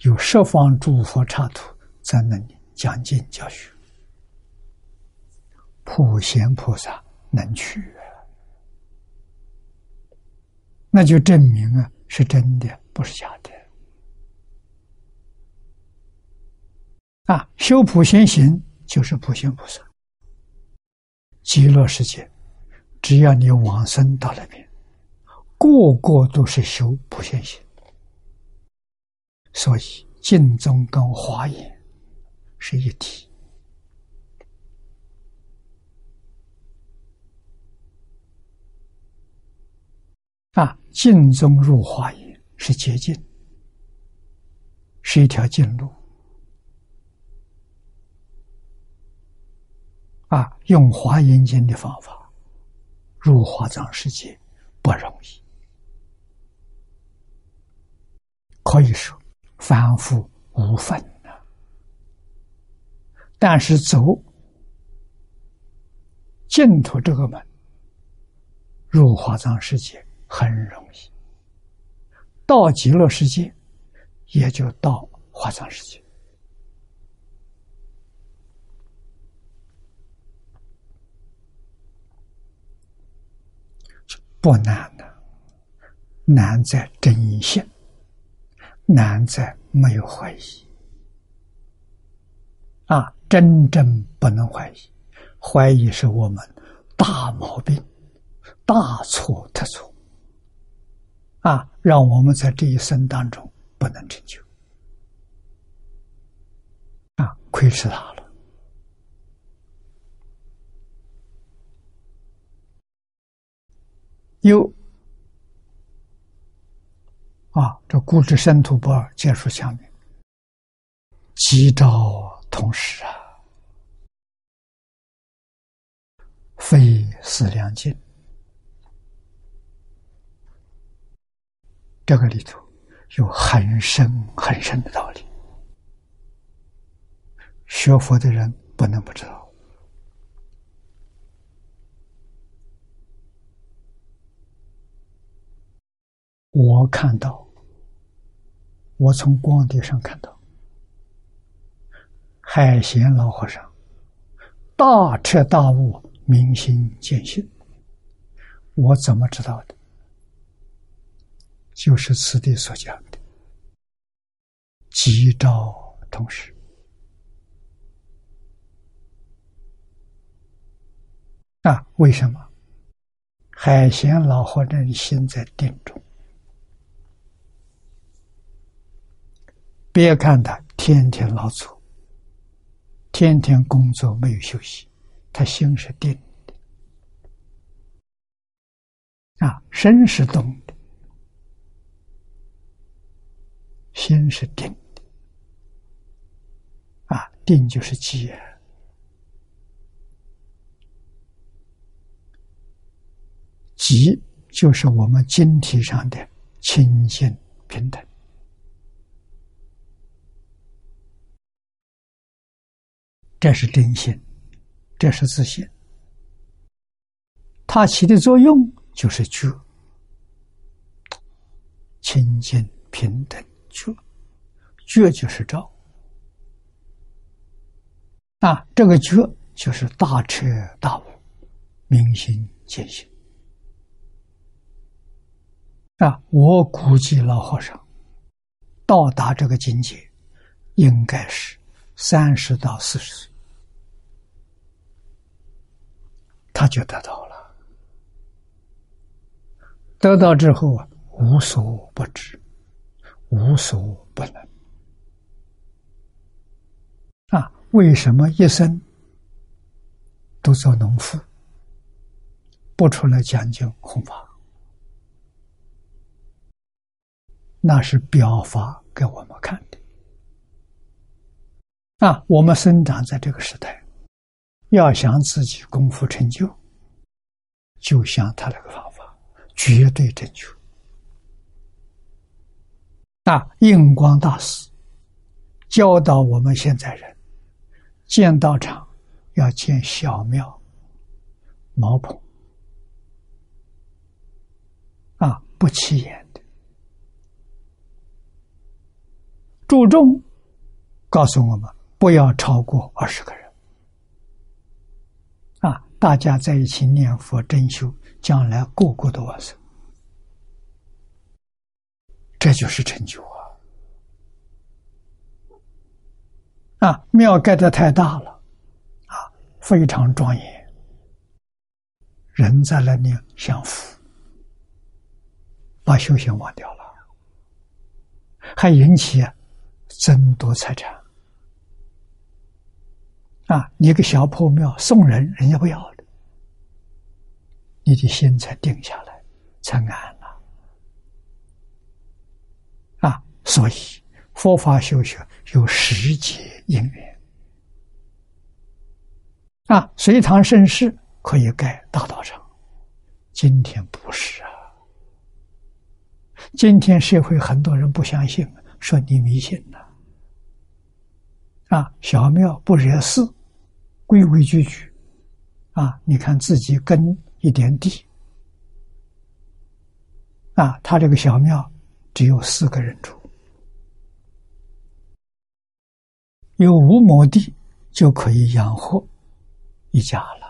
有十方诸佛刹土在那里讲经教学，普贤菩萨能去，那就证明啊是真的，不是假的。”啊，修普贤行就是普贤菩萨。极乐世界，只要你往生到那边，个个都是修普贤行。所以净宗跟华严是一体。啊，净宗入华严是捷径，是一条近路。啊，用华严经的方法入华藏世界不容易，可以说反复无分呐。但是走净土这个门，入华藏世界很容易，到极乐世界也就到华藏世界。不难的，难在真相，难在没有怀疑。啊，真正不能怀疑，怀疑是我们大毛病、大错特错。啊，让我们在这一生当中不能成就。啊，亏吃他了。有啊，这固执生土不二，见数相明，吉兆同时啊，非思量尽。这个里头有很深很深的道理。学佛的人不能不知道。我看到我从光碟上看到海贤老和尚大彻大悟明心见性。我怎么知道的？就是此地所讲的“吉兆同时”。啊，为什么？海贤老和尚心在定中，别看他天天劳作，天天工作没有休息，他心是定的，啊，身是动的，心是定的，啊，定就是寂。即就是我们经体上的清净平等，这是真心，这是自信。它起的作用就是觉，清净平等觉，觉就是照。啊，这个觉就是大彻大悟，明心见性。啊，我估计老和尚到达这个境界，应该是三十到四十岁，他就得到了。得到之后啊，无所不知，无所不能。啊，为什么一生都做农夫，不出来讲究弘法？那是表法给我们看的啊！我们生长在这个时代，要想自己功夫成就，就像他那个方法，绝对正确。啊，印光大师教导我们现在人，建道场要建小庙、茅棚，啊，不起眼的。注重告诉我们，不要超过二十个人啊！大家在一起念佛、真修，将来个个都往生，这就是成就啊！啊，庙盖的太大了啊，非常庄严，人在那里享福，把修行忘掉了，还引起。争夺财产啊！你个小破庙送人，人家不要的，你的心才定下来，才安了啊！所以佛法修学有时节因缘啊。隋唐盛世可以盖大道场，今天不是啊。今天社会很多人不相信，说你迷信了。啊，小庙不惹事，规规矩矩。啊，你看自己耕一点地。啊，他这个小庙只有四个人住，有五亩地就可以养活一家了。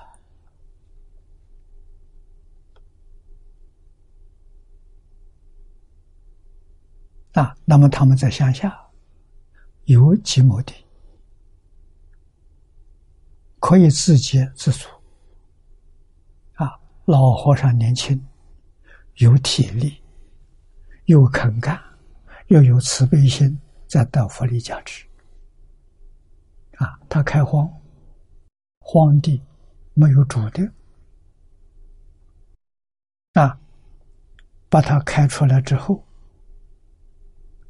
啊，那么他们在乡下有几亩地。可以自给自足，啊，老和尚年轻，有体力，又肯干，又有慈悲心，在道佛里加持，啊，他开荒，荒地没有主的，啊，把它开出来之后，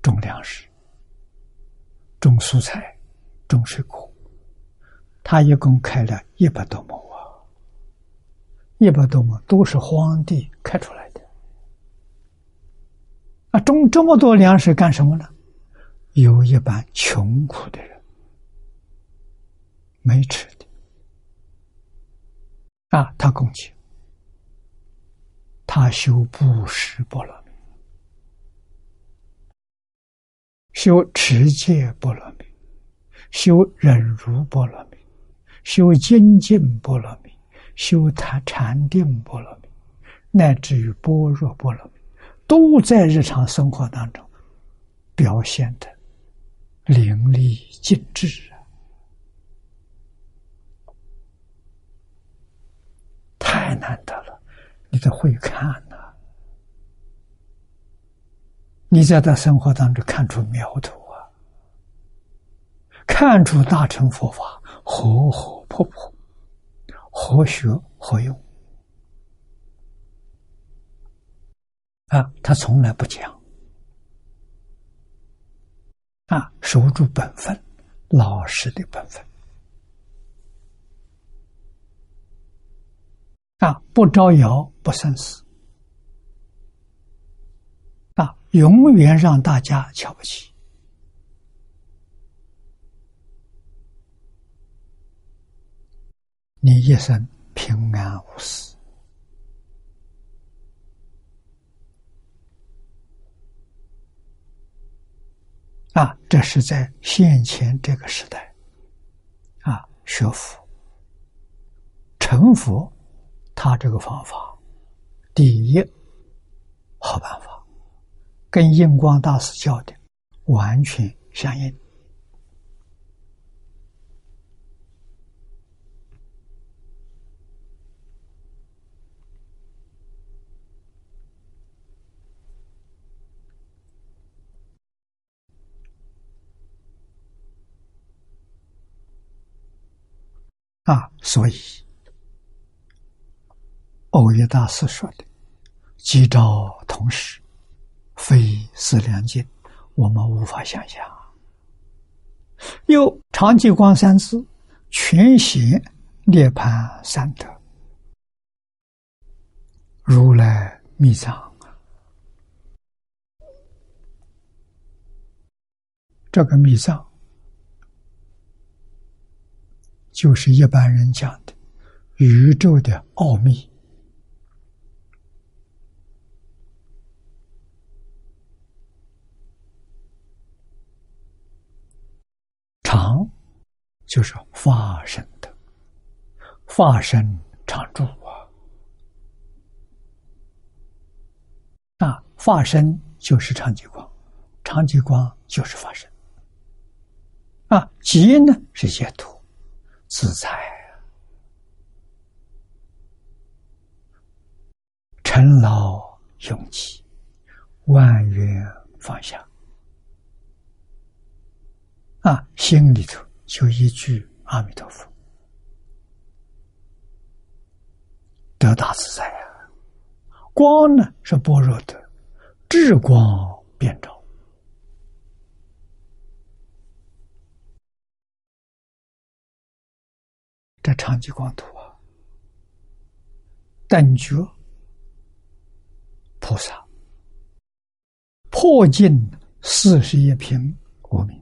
种粮食，种蔬菜，种水果。他一共开了一百多亩啊，一百多亩都是荒地开出来的。啊，种这么多粮食干什么呢？有一般穷苦的人没吃的，啊，他供给，他修布施波罗蜜，修持戒波罗蜜，修忍辱波罗蜜，修精进波罗蜜，修他禅定波罗蜜，乃至于般若波罗蜜，都在日常生活当中表现的淋漓尽致啊。太难得了，你得会看呐。你在他生活当中看出苗头啊，看出大乘佛法活活泼泼，活学活用啊！他从来不讲啊，守住本分，老实的本分啊，不招摇，不生死。永远让大家瞧不起，你一生平安无事啊！这是在现前这个时代啊，学佛成佛，他这个方法，第一好办法。跟印光大师教的完全相应啊，所以欧耶大师说的“即照同时”。非思量境，我们无法想象。又长寂光三字，全显涅盘三德，如来密藏。这个密藏，就是一般人讲的宇宙的奥秘。常就是发生的，发生常住啊！啊，发生就是长极光，长极光就是发生。啊，极呢是解脱自在，尘劳永寂，万缘放下。啊，心里头就一句阿弥陀佛，得大自在啊！光呢是般若的智光遍照，这长吉光图啊，等觉菩萨破尽四十一品无名。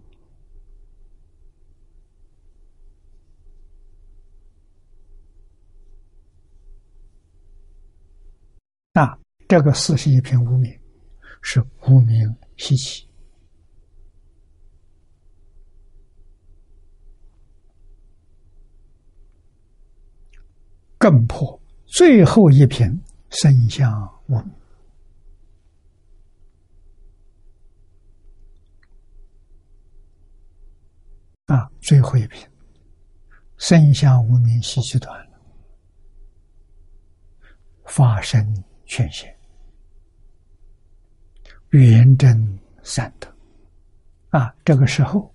那这个四十一品无名，是无名习气，更破最后一品圣相无名。啊，最后一品圣相无名习气断了，发生。全显圆真三德啊！这个时候，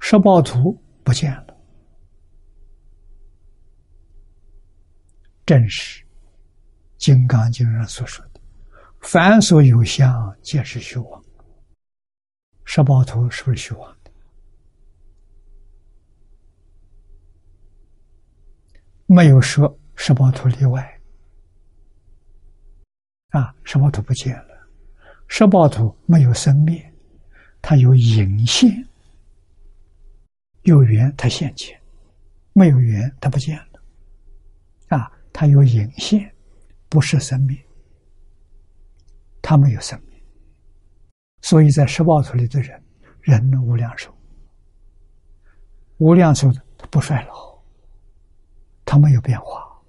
十报图不见了，正是《金刚经》上所说的：“凡所有相，皆是虚妄。”十报图是不是虚妄的？没有说十报图例外。啊，十报图不见了，十报图没有生灭，它有隐现，有缘它现前，没有缘它不见了。啊，它有隐现，不是生灭，它没有生灭。所以在十报图里的人，人无量寿，无量寿的他不衰老，他没有变化，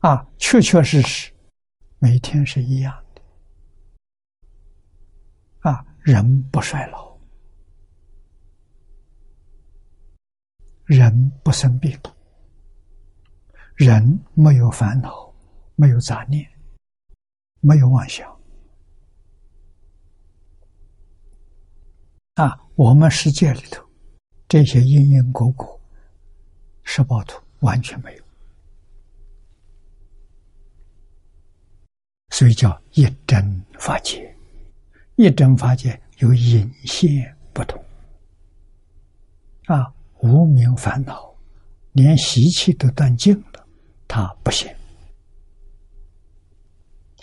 啊，确确实实，每天是一样的，啊，人不衰老，人不生病，人没有烦恼，没有杂念，没有妄想。啊，我们世界里头这些因因果果、十报图完全没有，所以叫一真法界。一真法界有隐现不同。啊，无名烦恼连习气都断尽了，它不现。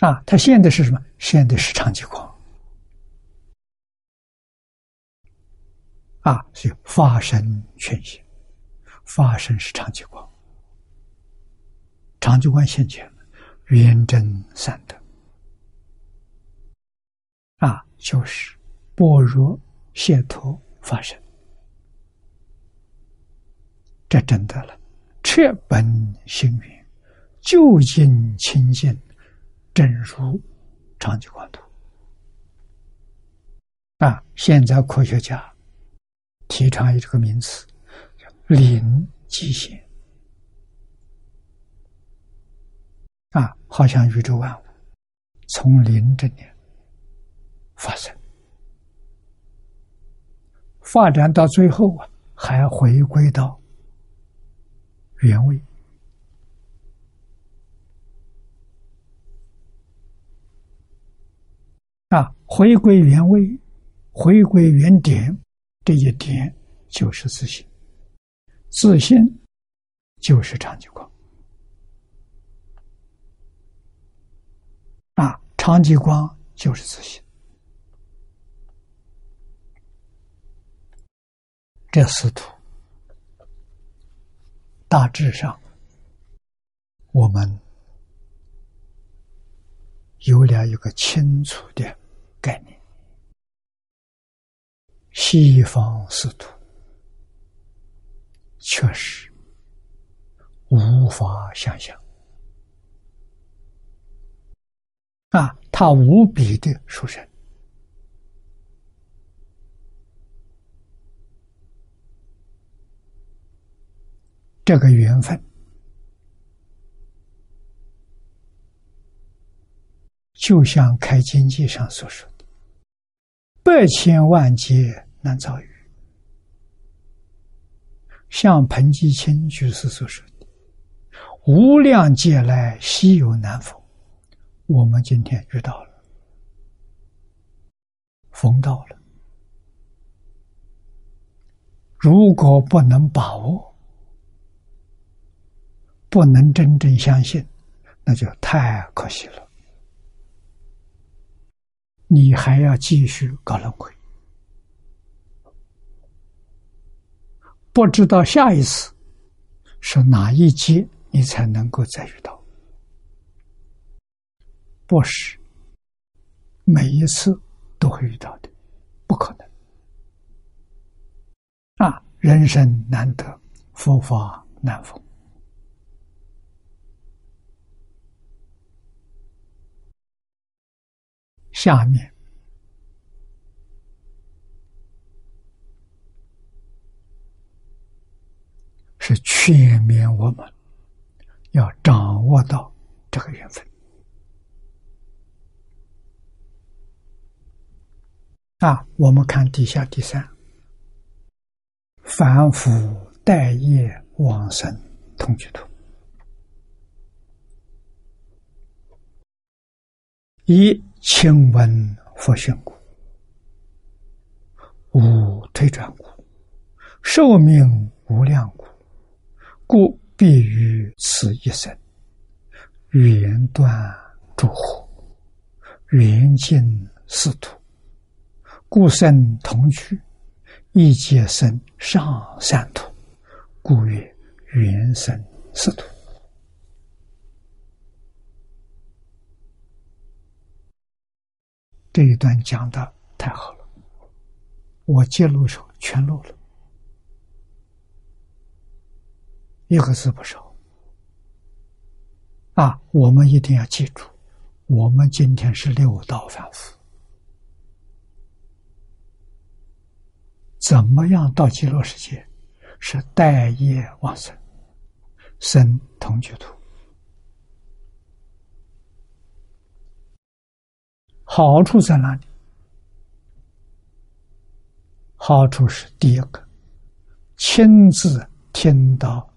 啊，它现的是什么？现的是长寂光。啊，是发生全现，发生是长寂光，长寂光现前，圆真三德，啊，就是般若解脱发生，这真的了，彻本心源，究竟清净，正如长寂光图。啊，现在科学家。提倡这个名词叫“零极限”啊，好像宇宙万物从零这里发生，发展到最后啊，还回归到原位啊，回归原位，回归原点。这一点就是自信，自信就是长寂光啊！长寂光就是自信。这四图大致上，我们有了一个清楚的概念。西方四图确实无法想象啊，他无比的殊胜，这个缘分就像开经记上所说的。百千万劫难遭遇，像彭基清居士所说的：“无量劫来稀有难逢。”我们今天遇到了，逢到了。如果不能把握，不能真正相信，那就太可惜了。你还要继续搞轮回，不知道下一次是哪一劫，你才能够再遇到？不是每一次都会遇到的，不可能。啊，人生难得，佛法难逢。下面是劝勉我们要掌握到这个缘分啊！我们看底下第三，凡夫待业往生同居图。一请闻佛训故，无退转故，寿命无量故，故必于此一生，缘断诸惑，缘尽四土，故生同居，亦皆生上三土，故曰缘生四土。这一段讲的太好了，我揭露时候全录了，一个字不少。啊，我们一定要记住，我们今天是六道凡夫，怎么样到极乐世界？是待业往生，生同居土。好处在哪里？好处是第一个，亲自听到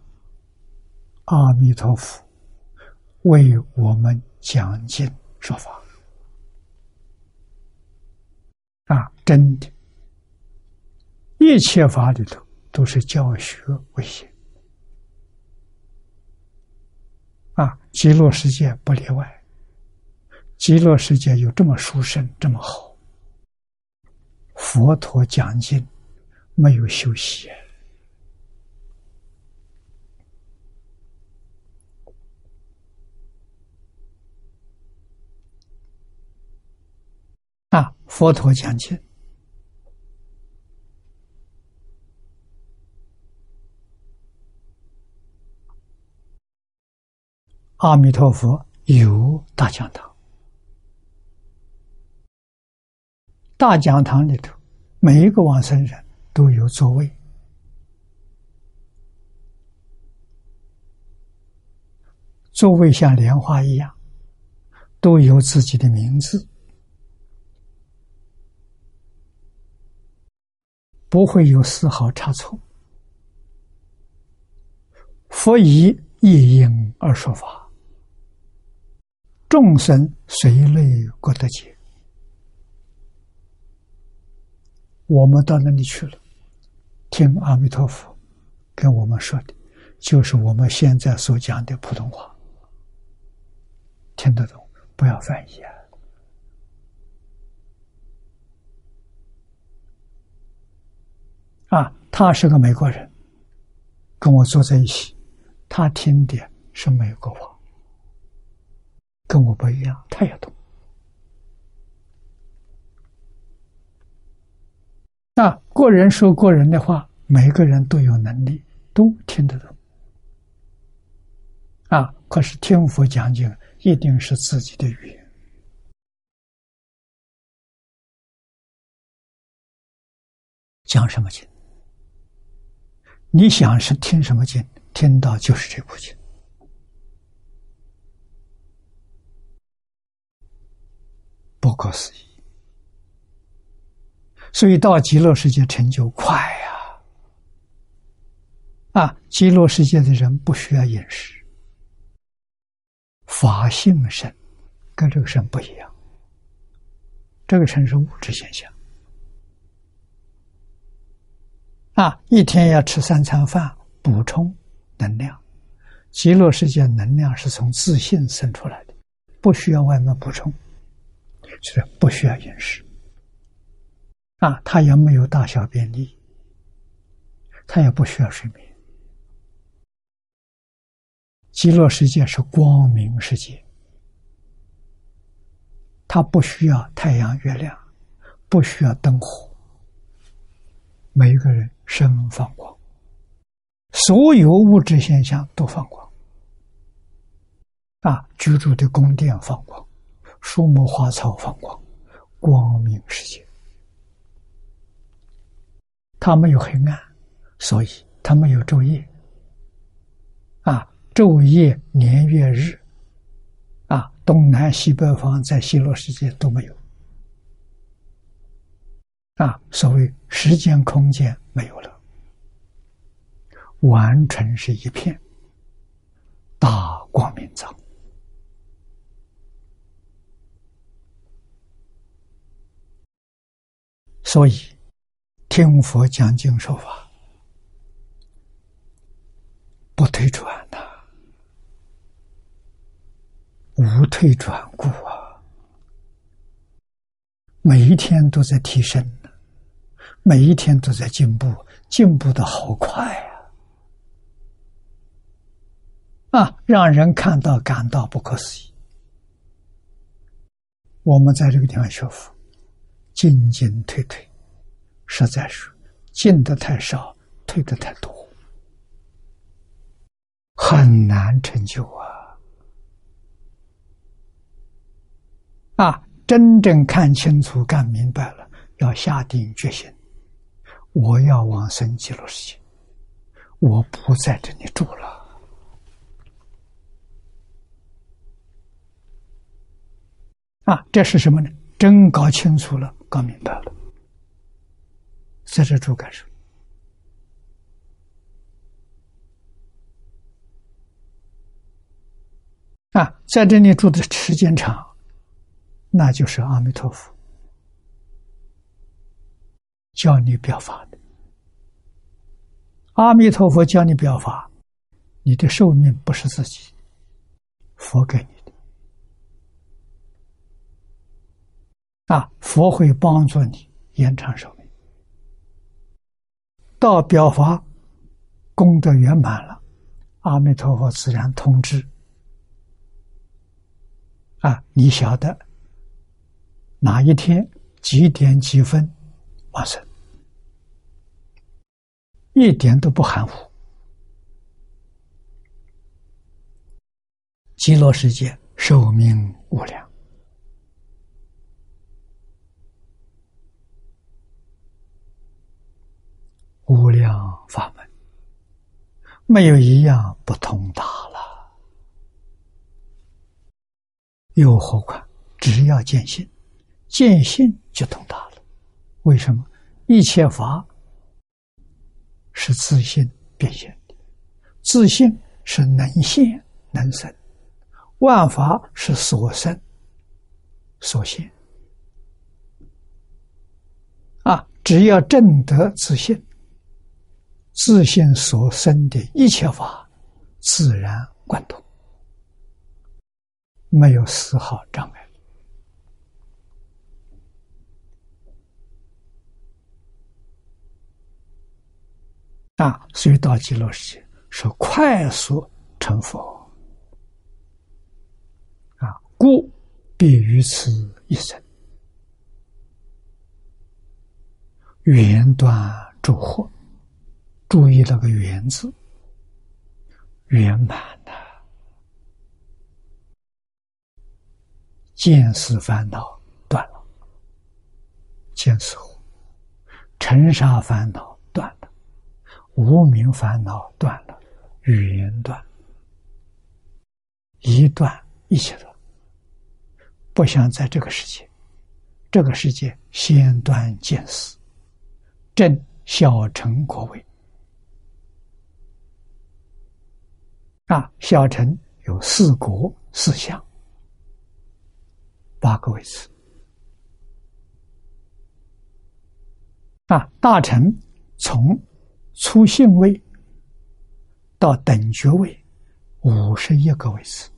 阿弥陀佛为我们讲经说法啊，真的，一切法里头都是教学为先啊，极乐世界不例外。极乐世界有这么殊胜，这么好，佛陀讲经没有休息啊！佛陀讲经，阿弥陀佛有大讲堂。大讲堂里头，每一个往生人都有座位，座位像莲花一样，都有自己的名字，不会有丝毫差错。佛以一因而说法，众生随类各得解。我们到那里去了，听阿弥陀佛跟我们说的，就是我们现在所讲的普通话，听得懂，不要翻译啊！啊，他是个美国人，跟我坐在一起，他听的是美国话，跟我不一样，他也懂。那个人说个人的话，每个人都有能力，都听得懂。啊，可是听佛讲经一定是自己的语言。讲什么经？你想是听什么经，听到就是这部经，不可思议。所以到极乐世界成就快呀！啊，极乐世界的人不需要饮食，法性身跟这个身不一样。这个身是物质现象，啊，一天要吃三餐饭补充能量。极乐世界能量是从自信生出来的，不需要外面补充，是不需要饮食。啊，他也没有大小便利，他也不需要睡眠。极乐世界是光明世界，他不需要太阳、月亮，不需要灯火，每一个人身放光，所有物质现象都放光。啊，居住的宫殿放光，树木花草放光，光明世界。它没有黑暗，所以它没有昼夜。啊，昼夜年月日，啊，东南西北方在西罗世界都没有。啊，所谓时间空间没有了，完全是一片大光明藏。所以。听佛讲经说法，不退转呐，无退转故啊！每一天都在提升呢每一天都在进步，进步的好快啊！啊，让人看到感到不可思议。我们在这个地方学佛，进进退退，实在是进的太少，退的太多，很难成就啊！啊，真正看清楚、干明白了，要下定决心，我要往生极乐世界，我不在这里住了。啊，这是什么呢？真搞清楚了，搞明白了，在这住干什么？啊，在这里住的时间长，那就是阿弥陀佛教你表法的。阿弥陀佛教你表法，你的寿命不是自己，佛给你的。啊，佛会帮助你延长寿命。到表法功德圆满了，阿弥陀佛自然通知。啊，你晓得哪一天几点几分完生，一点都不含糊。极乐世界寿命无量。无量法门，没有一样不通达了。又何况只要见性，见性就通达了。为什么？一切法是自性变现的，自性是能现能生，万法是所生所现。啊，只要正得自性。自信所生的一切法，自然贯通，没有丝毫障碍。啊，所以到极乐世界是快速成佛。啊，故必于此一生，缘断诸惑。注意那个“圆”字，圆满的，见思烦恼断了，见思惑；尘沙烦恼断了，无名烦恼断了，语言断，一断一切断，不想在这个世界，这个世界先断见思，正小乘果位。啊，小乘有四国四相，八个位置。啊，大乘从初性位到等觉位，五十一个位置。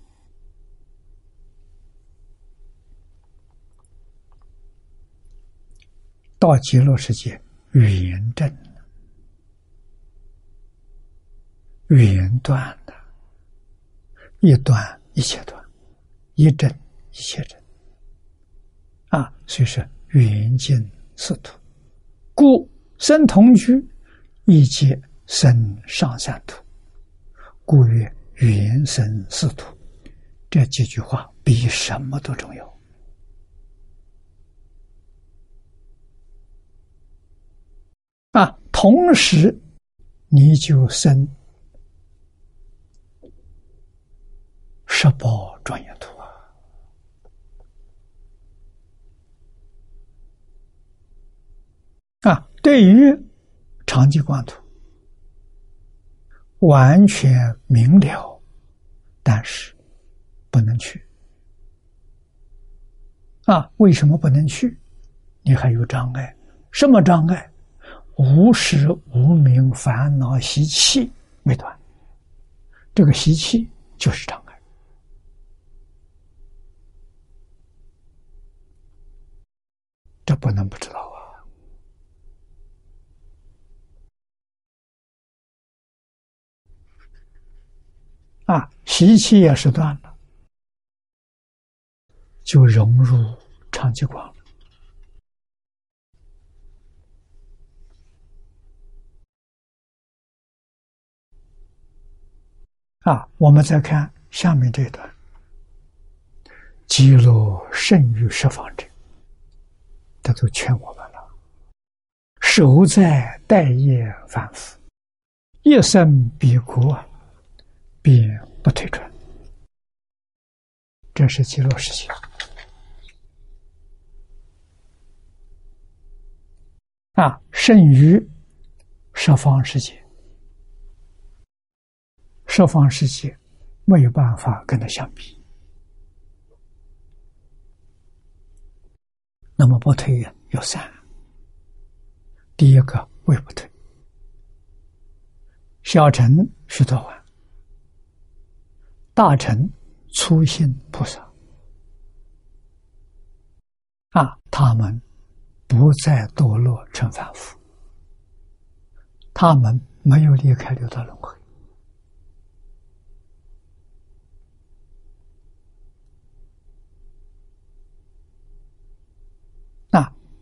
到极乐世界，语言正，语言断。一断一切断，一正一切正。啊，所以说圆净四土，故生同居，一切生上三土，故曰圆生四土。这几句话比什么都重要。啊，同时你就生。十宝庄严图啊！啊，对于长吉光图完全明了，但是不能去啊！为什么不能去？你还有障碍？什么障碍？无始无明烦恼习气未断，这个习气就是障碍。不能不知道啊。啊习气也是断了就融入长期光了。啊我们再看下面这一段。记录剩余释放者他都劝我们了。守在待业反复，一生必过，便不退转。这是极乐世界啊，胜于十方世界。十方世界没有办法跟它相比，那么不退有三。第一个位不退，小乘须多洹，大乘初信菩萨啊，他们不再堕落成凡夫，他们没有离开六道轮回。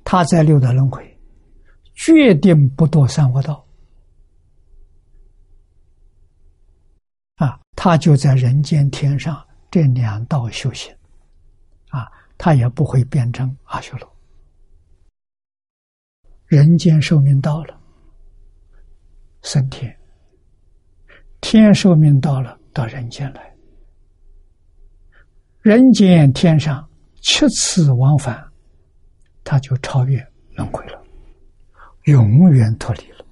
他在六道轮回，决定不堕三恶道。啊，他就在人间、天上这两道修行，啊，他也不会变成阿修罗。人间寿命到了，升天；天寿命到了，到人间来。人间、天上七次往返。他就超越轮回了，永远脱离了。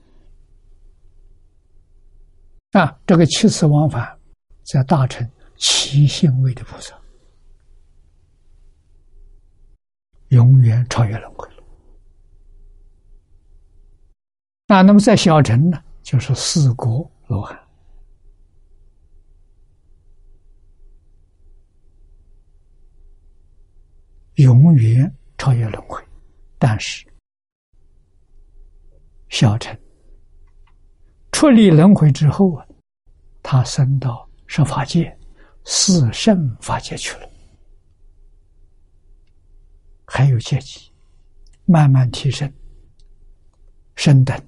啊，这个七次往返，在大乘七性位的菩萨，永远超越轮回了。啊，那么在小乘呢，就是四国罗汉，永远。超越轮回，但是小乘出离轮回之后啊，他升到十法界、四圣法界去了，还有阶级，慢慢提升，升等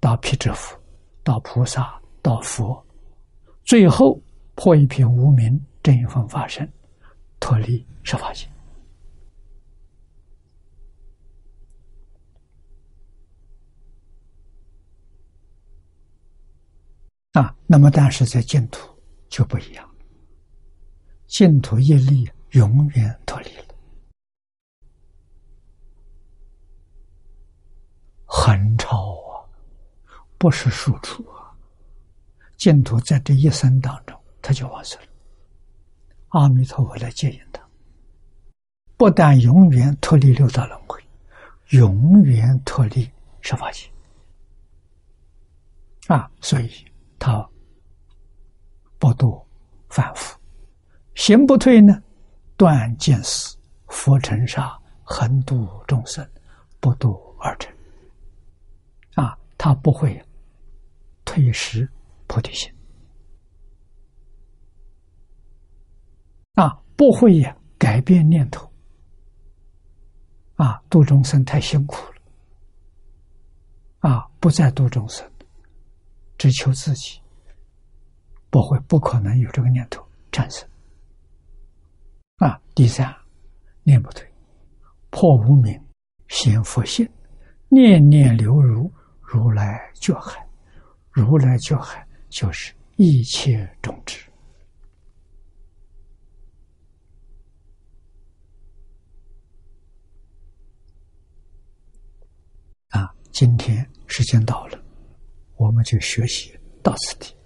到辟支佛、到菩萨、到佛，最后破一品无名，正一分法身，脱离十法界。啊，那么但是在净土就不一样，净土业力永远脱离了，横超啊，不是输出啊，净土在这一生当中，他就完成了，阿弥陀佛来接引他，不但永远脱离六道轮回，永远脱离十法界，啊，所以。他不度反复，行不退呢？断见思，佛尘沙，横度众生，不度二尘。啊，他不会退失菩提心，啊，不会呀改变念头。啊，度众生太辛苦了，啊，不再度众生。只求自己，不会不可能有这个念头产生。啊，第三，念不对，破无明，显佛性，念念流入如来觉海，如来觉海就是一切种子。啊，今天时间到了。我们就学习到此地。